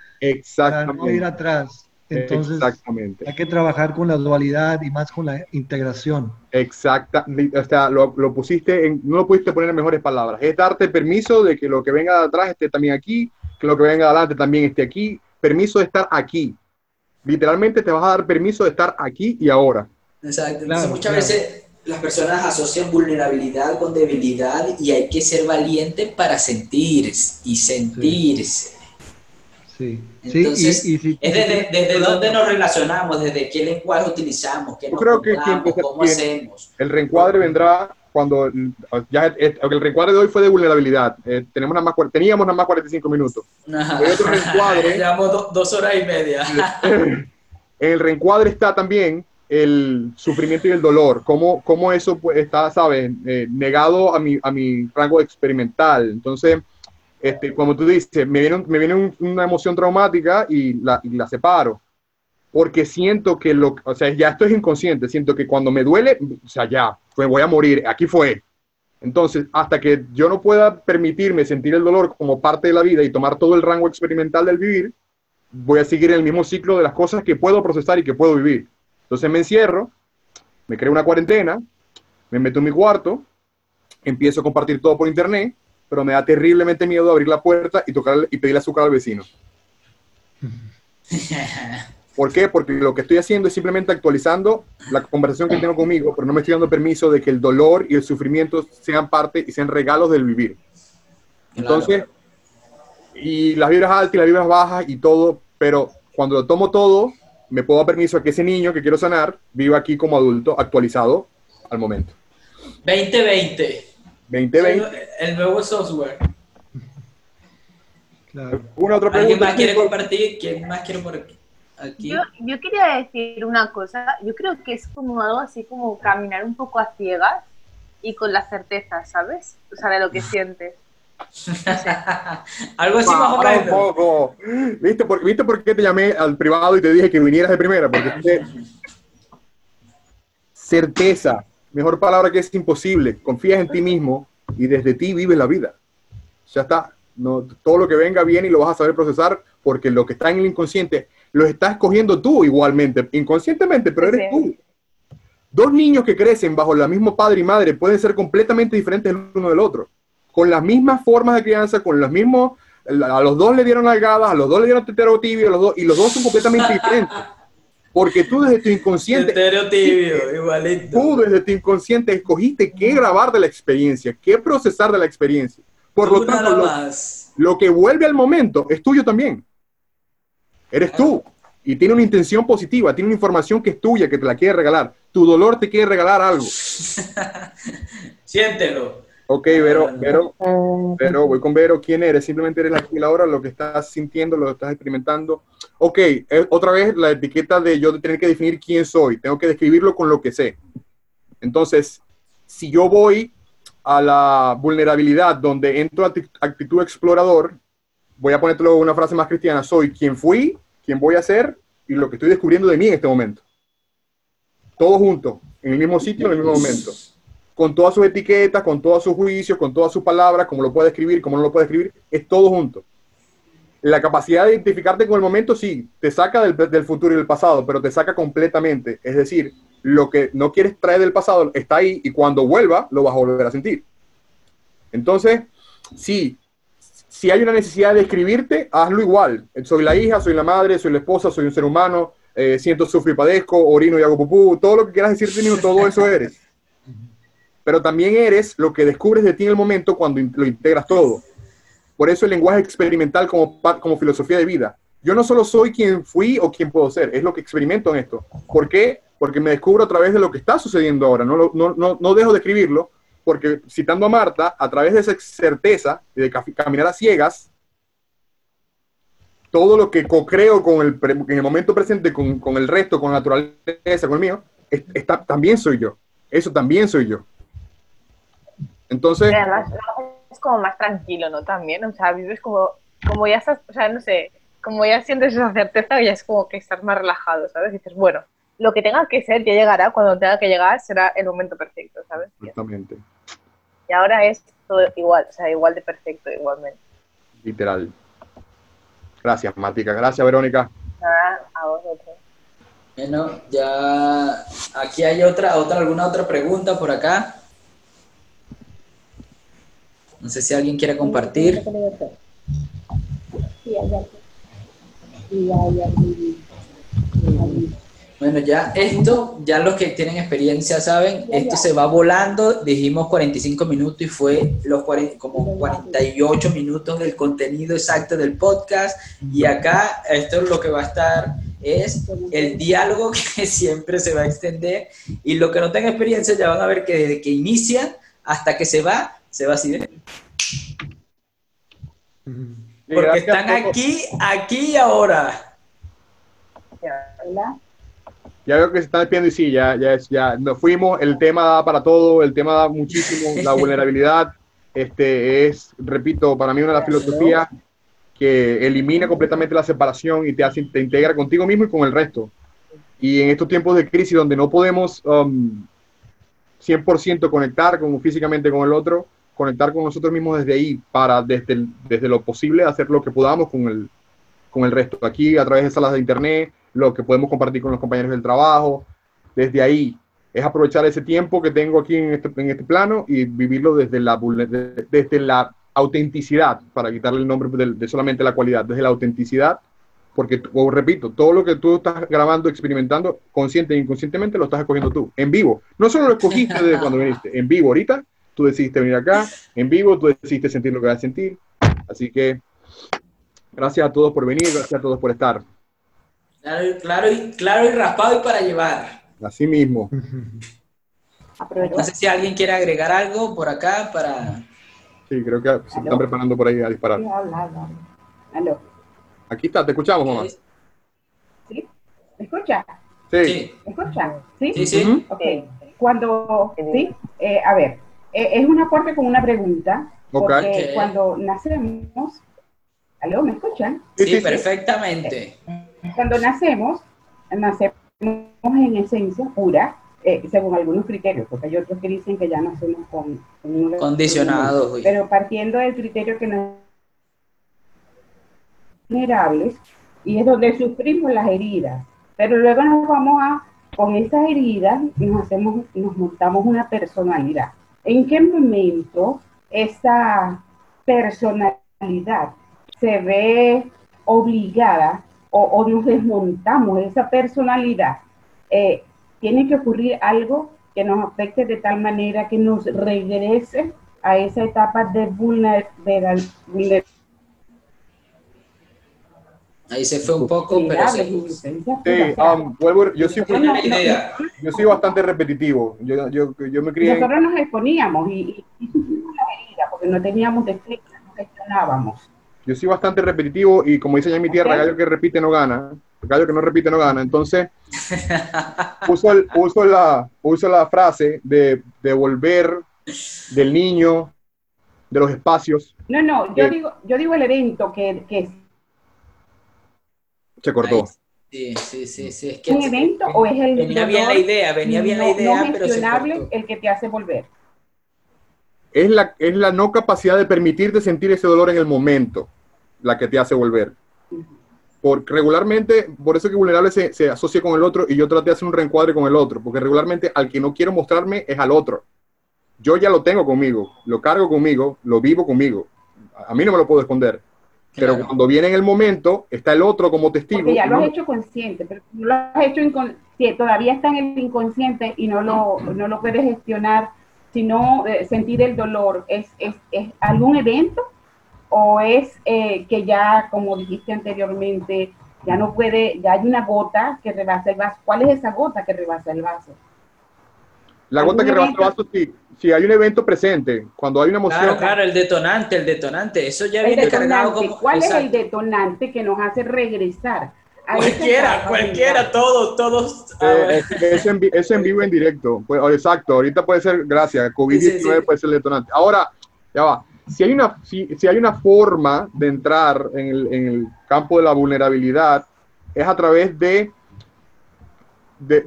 para no ir Exactamente. atrás. Entonces Exactamente. hay que trabajar con la dualidad y más con la integración. Exacta, o sea, lo, lo pusiste en, no lo pudiste poner en mejores palabras. Es darte permiso de que lo que venga de atrás esté también aquí, que lo que venga de adelante también esté aquí. Permiso de estar aquí. Literalmente te vas a dar permiso de estar aquí y ahora. Exacto. Entonces, Claro, muchas claro. veces las personas asocian vulnerabilidad con debilidad y hay que ser valiente para sentir y sentirse. Sí. Entonces, sí, y, y si- Es desde, desde dónde nos relacionamos, desde qué lenguaje utilizamos, qué Yo nos creo que cómo quien- hacemos. El reencuadre vendrá cuando ya eh, el reencuadre de hoy fue de vulnerabilidad. Eh, tenemos nada más, teníamos nada más 45 minutos. Hay otro *laughs* reencuadre. Llevamos do- dos horas y media. En *laughs* el reencuadre está también el sufrimiento y el dolor, cómo, cómo eso pues, está, ¿sabes? Eh, negado a mi, a mi rango experimental. Entonces, este, como tú dices, me viene, una emoción traumática y la, separo. Porque siento que lo, o sea, ya esto es inconsciente, siento que cuando me duele, o sea, ya, pues voy a morir, aquí fue. Entonces, hasta que yo no pueda permitirme sentir el dolor como parte de la vida y tomar todo el rango experimental del vivir, voy a seguir el mismo ciclo de las cosas que puedo procesar y que puedo vivir. Entonces me encierro, me creo una cuarentena, me meto en mi cuarto, empiezo a compartir todo por internet, pero me da terriblemente miedo abrir la puerta y tocar y pedirle azúcar al vecino. *laughs* ¿Por qué? Porque lo que estoy haciendo es simplemente actualizando la conversación que tengo conmigo, pero no me estoy dando permiso de que el dolor y el sufrimiento sean parte y sean regalos del vivir. Entonces, y las vibras altas y las vibras bajas y todo, pero cuando lo tomo todo, me puedo dar permiso a que ese niño que quiero sanar viva aquí como adulto, actualizado al momento. 2020. 2020. El nuevo software. Claro. ¿Una otra ¿Alguien pregunta? más quiere compartir? ¿Quién más quiere por aquí? Aquí. Yo, yo quería decir una cosa, yo creo que es como algo así como caminar un poco a ciegas y con la certeza, ¿sabes? O sea, de lo que sientes. *laughs* Algo así más o menos. ¿Viste por, ¿Viste por qué te llamé al privado y te dije que vinieras de primera? Porque te- certeza, mejor palabra que es imposible. Confías en ti mismo y desde ti vives la vida. Ya está. No, todo lo que venga viene y lo vas a saber procesar porque lo que está en el inconsciente lo estás escogiendo tú igualmente, inconscientemente, pero eres tú. Dos niños que crecen bajo el mismo padre y madre pueden ser completamente diferentes el uno del otro, con las mismas formas de crianza, con los mismos, a los dos le dieron algadas, a los dos le dieron tetero tibio, a los dos, y los dos son completamente *laughs* diferentes. Porque tú desde tu inconsciente, tibio, igualito. tú desde tu inconsciente escogiste qué grabar de la experiencia, qué procesar de la experiencia. Por lo Tú tanto, nada lo, más. lo que vuelve al momento es tuyo también. Eres tú. Y tiene una intención positiva, tiene una información que es tuya, que te la quiere regalar. Tu dolor te quiere regalar algo. *laughs* Siéntelo. Ok, Vero, Vero, Vero, voy con Vero. ¿Quién eres? Simplemente eres aquí y la hora, lo que estás sintiendo, lo que estás experimentando. Ok, eh, otra vez la etiqueta de yo tener que definir quién soy. Tengo que describirlo con lo que sé. Entonces, si yo voy a la vulnerabilidad donde entro a acti- actitud explorador, voy a ponértelo una frase más cristiana. Soy quien fui, quien voy a ser y lo que estoy descubriendo de mí en este momento. Todo junto, en el mismo sitio, en el mismo momento con todas sus etiquetas, con todos sus juicios, con todas sus palabras, como lo puede escribir, como no lo puede escribir, es todo junto. La capacidad de identificarte con el momento, sí, te saca del, del futuro y del pasado, pero te saca completamente. Es decir, lo que no quieres traer del pasado está ahí y cuando vuelva lo vas a volver a sentir. Entonces, sí, si hay una necesidad de escribirte, hazlo igual. Soy la hija, soy la madre, soy la esposa, soy un ser humano, eh, siento, sufro y padezco, orino y hago pupú, todo lo que quieras decirte, todo eso eres pero también eres lo que descubres de ti en el momento cuando lo integras todo. Por eso el lenguaje experimental como, como filosofía de vida. Yo no solo soy quien fui o quien puedo ser, es lo que experimento en esto. ¿Por qué? Porque me descubro a través de lo que está sucediendo ahora. No, no, no, no dejo de escribirlo, porque citando a Marta, a través de esa certeza de ca- caminar a ciegas, todo lo que co-creo con el, en el momento presente, con, con el resto, con la naturaleza, con el mío, es- está, también soy yo. Eso también soy yo. Entonces, Y además es como más tranquilo, ¿no? También, o sea, vives como, como ya estás, o sea, no sé, como ya sientes esa certeza, ya es como que estás más relajado, ¿sabes? Y dices, bueno, lo que tenga que ser ya llegará, cuando tenga que llegar será el momento perfecto, ¿sabes? exactamente, Y ahora es todo igual, o sea, igual de perfecto, igualmente. literal. Gracias, Matica. Gracias, Verónica. Nada, a vosotros. Bueno, ya aquí hay otra, otra, alguna otra pregunta por acá. No sé si alguien quiere compartir. Bueno, ya esto, ya los que tienen experiencia saben, esto se va volando, dijimos 45 minutos y fue los 40 como 48 minutos del contenido exacto del podcast. Y acá esto lo que va a estar es el diálogo que *laughs* siempre se va a extender. Y lo que no tengan experiencia ya van a ver que desde que inicia hasta que se va, se va así, ¿eh? porque están aquí, aquí y ahora. Hola. Ya veo que se están despidiendo y sí, ya, ya, es- ya nos fuimos. El tema da para todo, el tema da muchísimo. La *laughs* vulnerabilidad este, es, repito, para mí una de las filosofías que elimina completamente la separación y te, hace, te integra contigo mismo y con el resto. Y en estos tiempos de crisis donde no podemos um, 100% conectar con, físicamente con el otro, conectar con nosotros mismos desde ahí para, desde, el- desde lo posible, hacer lo que podamos con el, con el resto. Aquí, a través de salas de internet, lo que podemos compartir con los compañeros del trabajo, desde ahí. Es aprovechar ese tiempo que tengo aquí en este, en este plano y vivirlo desde la, desde la autenticidad, para quitarle el nombre de, de solamente la cualidad, desde la autenticidad, porque, como repito, todo lo que tú estás grabando, experimentando, consciente e inconscientemente, lo estás escogiendo tú, en vivo. No solo lo escogiste *laughs* desde cuando viniste, en vivo ahorita, tú decidiste venir acá, en vivo, tú decidiste sentir lo que vas a sentir, Así que gracias a todos por venir, gracias a todos por estar. Claro, y- claro, y, claro y raspado y para llevar. Así mismo. No sé si alguien quiere agregar algo por acá para... Sí, creo que se están preparando por ahí a disparar. Aló. Aquí está, te escuchamos, mamá. ¿Sí? ¿Me escucha? Sí. ¿Me escucha? ¿Sí? sí, sí. Ujú. Ok. Cuando, sí, eh, a ver, es un aporte con una pregunta. Porque Ok. cuando nacemos, ¿aló? ¿Me escuchan? Sí, Sí, sí, sí. perfectamente. Cuando nacemos, nacemos en esencia pura, eh, según algunos criterios, porque hay otros que dicen que ya nacemos con, con un- Condicionados. Pero partiendo del criterio que nos vulnerables y es donde sufrimos las heridas. Pero luego nos vamos a, con esas heridas, nos hacemos, nos montamos una personalidad. ¿En qué momento esa personalidad se ve obligada o, nos desmontamos de esa personalidad? Eh, tiene que ocurrir algo que nos afecte de tal manera que nos regrese a esa etapa de vulner- vulner- Ahí se fue un poco, pero se... Sí, um, vuelvo, yo no. idea. yo soy bastante repetitivo. Yo, yo, yo me crié. en- Nosotros nos exponíamos y, y, y sufrimos la herida porque no teníamos defectos, no gestionábamos. Yo soy bastante repetitivo y como dice ya en mi tierra, gallo que repite no gana. Gallo que no repite no gana. Entonces, *laughs* uso, el- uso, la, uso la frase de, de volver del niño, de los espacios. No, no, yo Eh. digo, yo digo el evento que, que Se cortó. Sí, sí, sí, sí. Es que es un evento o es el venía bien la idea, venía bien la no- idea, no pero se gestionable cortó. el que te hace volver. Es la, es la no capacidad de permitirte sentir ese dolor en el momento la que te hace volver. Porque regularmente, por eso que vulnerable se, se asocia con el otro y yo traté de hacer un reencuadre con el otro, porque regularmente al que no quiero mostrarme es al otro. Yo ya lo tengo conmigo, lo cargo conmigo, lo vivo conmigo. A a mí no me lo puedo esconder. Pero Claro. cuando viene en el momento, está el otro como testigo. Porque ya lo has hecho consciente, pero no lo has hecho inconsciente, todavía está en el inconsciente y no lo, no lo puedes gestionar, sino eh, sentir el dolor. ¿Es, es, es algún evento o es eh, que ya, como dijiste anteriormente, ya no puede, ya hay una gota que rebasa el vaso? ¿Cuál es esa gota que rebasa el vaso? la gota que rebasa el vaso, si, si hay un evento presente, cuando hay una emoción, Claro, claro, el detonante, el detonante. Eso ya El viene cargado detonante. como... ¿Cuál es el detonante que nos hace regresar? a Cualquiera, cualquiera, todos, todos. Eh, es, es en, es en vivo en directo. Pues, oh, exacto, ahorita puede ser, gracias, COVID-19 Sí, sí, sí. puede ser el detonante. Ahora, ya va. Si hay una, si, si hay una forma de entrar en el, en el campo de la vulnerabilidad, es a través de, de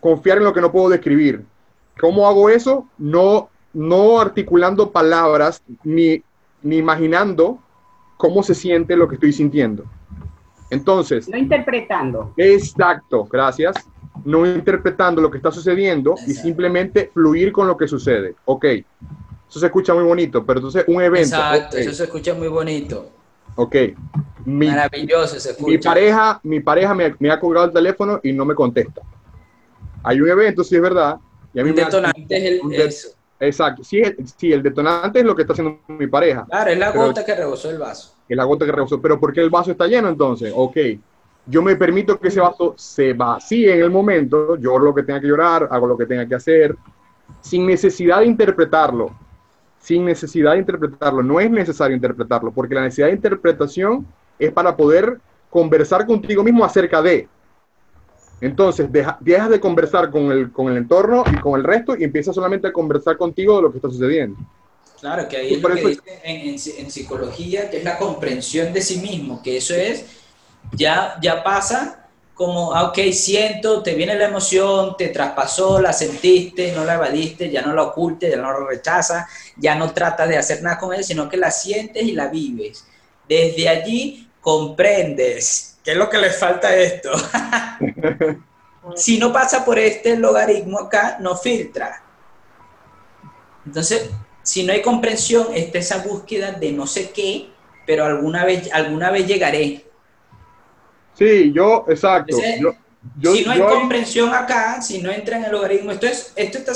confiar en lo que no puedo describir. ¿Cómo hago eso? No, no articulando palabras ni, ni imaginando cómo se siente lo que estoy sintiendo. Entonces, No interpretando. Exacto, gracias. No interpretando lo que está sucediendo y simplemente fluir con lo que sucede. Ok, eso se escucha muy bonito, pero entonces un evento. Exacto, ok, eso se escucha muy bonito. ok. Mi, Maravilloso se mi pareja, mi pareja me, me ha colgado el teléfono y no me contesta. Hay un evento, sí es verdad. Y a mí Un me detonante es el, de-. Exacto, sí, el- sí, el detonante es lo que está haciendo mi pareja. Claro, es la gota que rebosó el vaso. es la gota que rebosó. Pero ¿por qué el vaso está lleno entonces? Ok, yo me permito que ese vaso se vacíe en el momento, yo lo que tenga que llorar, hago lo que tenga que hacer, sin necesidad de interpretarlo. Sin necesidad de interpretarlo. No es necesario interpretarlo, porque la necesidad de interpretación es para poder conversar contigo mismo acerca de. Entonces, deja- dejas de conversar con el, con el entorno y con el resto y empiezas solamente a conversar contigo de lo que está sucediendo. Claro, que ahí es lo que en psicología, que es la comprensión de sí mismo, que eso es, ya, ya pasa como, ah, ok, siento, te viene la emoción, te traspasó, la sentiste, no la evadiste, ya no la ocultes, ya no la rechazas, ya no tratas de hacer nada con ella, sino que la sientes y la vives. Desde allí comprendes, ¿qué es lo que le falta a esto? *laughs* si no pasa por este logaritmo acá, no filtra. Entonces, si no hay comprensión, está esa búsqueda de no sé qué, pero alguna vez, alguna vez llegaré. Sí, yo, exacto. Entonces, Yo, yo- si no hay yo comprensión acá, si no entra en el logaritmo, esto, es, esto está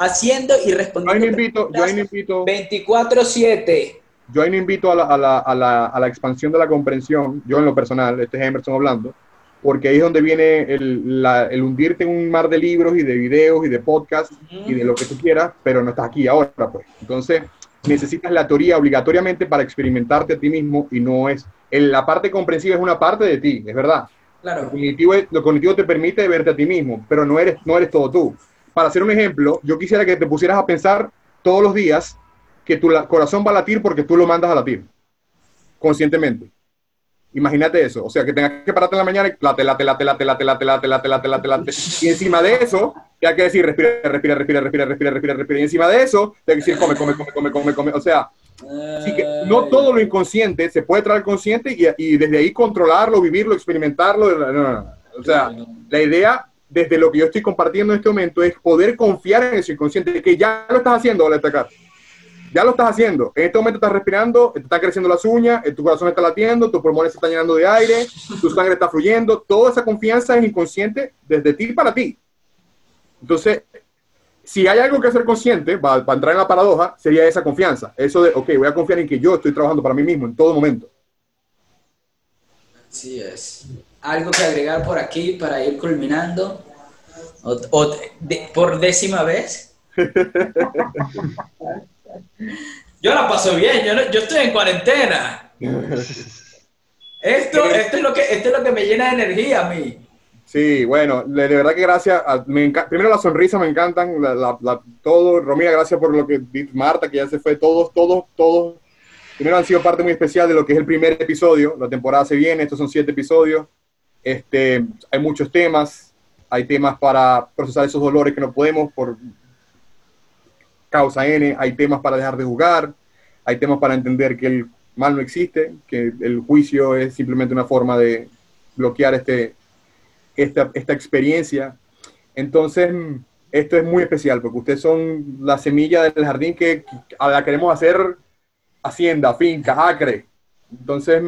haciendo y Yo ahí respondiendo invito, yo ahí invito, 24-7. Yo ahí no invito a la, a, la, a, la, a la expansión de la comprensión, yo en lo personal, este es Emerson hablando, porque ahí es donde viene el, el hundirte en un mar de libros y de videos y de podcasts y de lo que tú quieras, pero no estás aquí ahora, pues. Entonces, necesitas la teoría obligatoriamente para experimentarte a ti mismo y no es, el- la parte comprensiva es una parte de ti, es verdad. Lo Claro. cognitivo, es- lo cognitivo te permite verte a ti mismo, pero no eres, no eres todo tú. Para hacer un ejemplo, yo quisiera que te pusieras a pensar todos los días que tu corazón va a latir porque tú lo mandas a latir, conscientemente. Imagínate eso, o sea, que tengas que pararte en la mañana y late, late, late, late, late, late, late, late, late, late, late. Y encima de eso, te hay que decir, respira, respira, respira, respira, respira, respira, respira. Y encima de eso, te hay que decir, come, come, come, come, come, come. O sea, Así que no todo lo inconsciente se puede traer consciente y, y desde ahí controlarlo, vivirlo, experimentarlo. no, no, no. O sea, la idea desde lo que yo estoy compartiendo en este momento es poder confiar en ese inconsciente, que ya lo estás haciendo, vale destacar. Ya lo estás haciendo. En este momento estás respirando, te están creciendo las uñas, tu corazón está latiendo, tus pulmones se están llenando de aire, tu sangre está fluyendo. Toda esa confianza es inconsciente desde ti para ti. Entonces, si hay algo que hacer consciente, para, para entrar en la paradoja, sería esa confianza. Eso de, ok, voy a confiar en que yo estoy trabajando para mí mismo en todo momento. Así es. Algo que agregar por aquí para ir culminando. O, o de- por décima vez. *laughs* Yo la paso bien, yo, no- yo estoy en cuarentena. *laughs* Esto, esto, es lo que, esto es lo que me llena de energía a mí. Sí, bueno, de, verdad que gracias. a- me primero las sonrisas me encantan, la, la- la- todo. Romina, gracias por lo que Marta, que ya se fue. Todos, todos, todos. Primero han sido parte muy especial de lo que es el primer episodio. La temporada se viene, estos son siete episodios. Este, hay muchos temas. Hay temas para procesar esos dolores que no podemos por causa N. Hay temas para dejar de jugar. Hay temas para entender que el mal no existe, que el juicio es simplemente una forma de bloquear este, esta, esta experiencia. Entonces, esto es muy especial porque ustedes son la semilla del jardín que la queremos hacer hacienda, finca, acre. Entonces,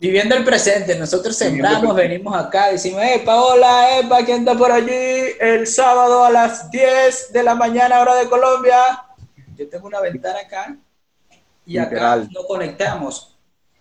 Viviendo el presente, nosotros presente. venimos acá, decimos, hey, Paola, Epa, ¿quién está por allí? El sábado a las 10 de la mañana, hora de Colombia. Yo tengo una ventana acá y acá nos conectamos.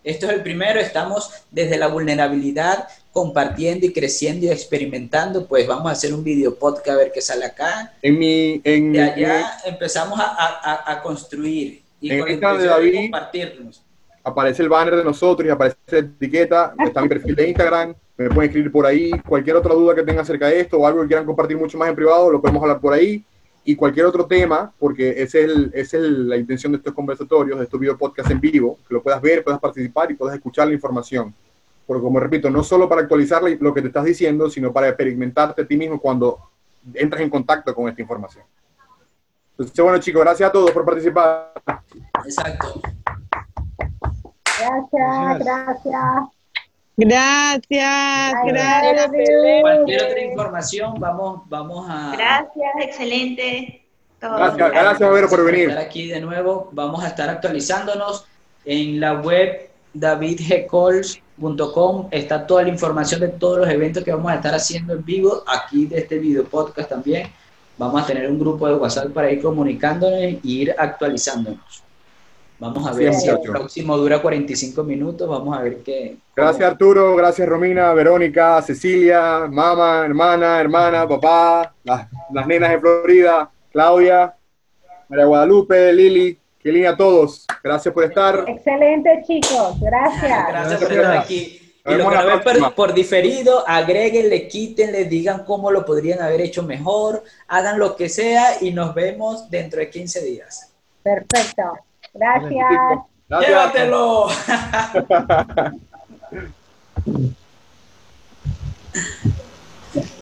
Esto es el primero, estamos desde la vulnerabilidad, compartiendo y creciendo y experimentando, pues vamos a hacer un video podcast a ver qué sale acá. en mi, en, De allá empezamos a, a- a- construir y En con la esta de intención de David- compartirnos. Aparece el banner de nosotros y aparece la etiqueta, está mi perfil de Instagram, me pueden escribir por ahí, cualquier otra duda que tengan acerca de esto o algo que quieran compartir mucho más en privado, lo podemos hablar por ahí. Y cualquier otro tema, porque esa es, el- es el- la intención de estos conversatorios, de estos video podcasts en vivo, que lo puedas ver, puedas participar y puedas escuchar la información. Porque como repito, no solo para actualizar lo que te estás diciendo, sino para experimentarte a ti mismo cuando entras en contacto con esta información. Entonces, bueno chicos, gracias a todos por participar. Exacto. Gracias, gracias. Gracias, gracias. Cualquier otra información, vamos, vamos a... Gracias, excelente. Todo. Gracias, gracias Vero por venir. estar aquí de nuevo. Vamos a estar actualizándonos en la web davidgcols.com. Está toda la información de todos los eventos que vamos a estar haciendo en vivo, aquí de este video podcast también. Vamos a tener un grupo de WhatsApp para ir comunicándonos y ir actualizándonos. Vamos a ver Sí, si el próximo dura 45 minutos. Vamos a ver qué. Gracias Arturo, gracias Romina, Verónica, Cecilia, mamá, hermana, hermana, papá, las, las nenas de Florida, Claudia, María Guadalupe, Lili, Kelly, a todos. Gracias por estar. Excelente, chicos. Gracias. Gracias por estar aquí. Y lo que ven por, por diferido, agréguenle, quítenle, digan cómo lo podrían haber hecho mejor, hagan lo que sea y nos vemos dentro de 15 días. Perfecto. Gracias. Gracias. ¡Llévatelo! *laughs*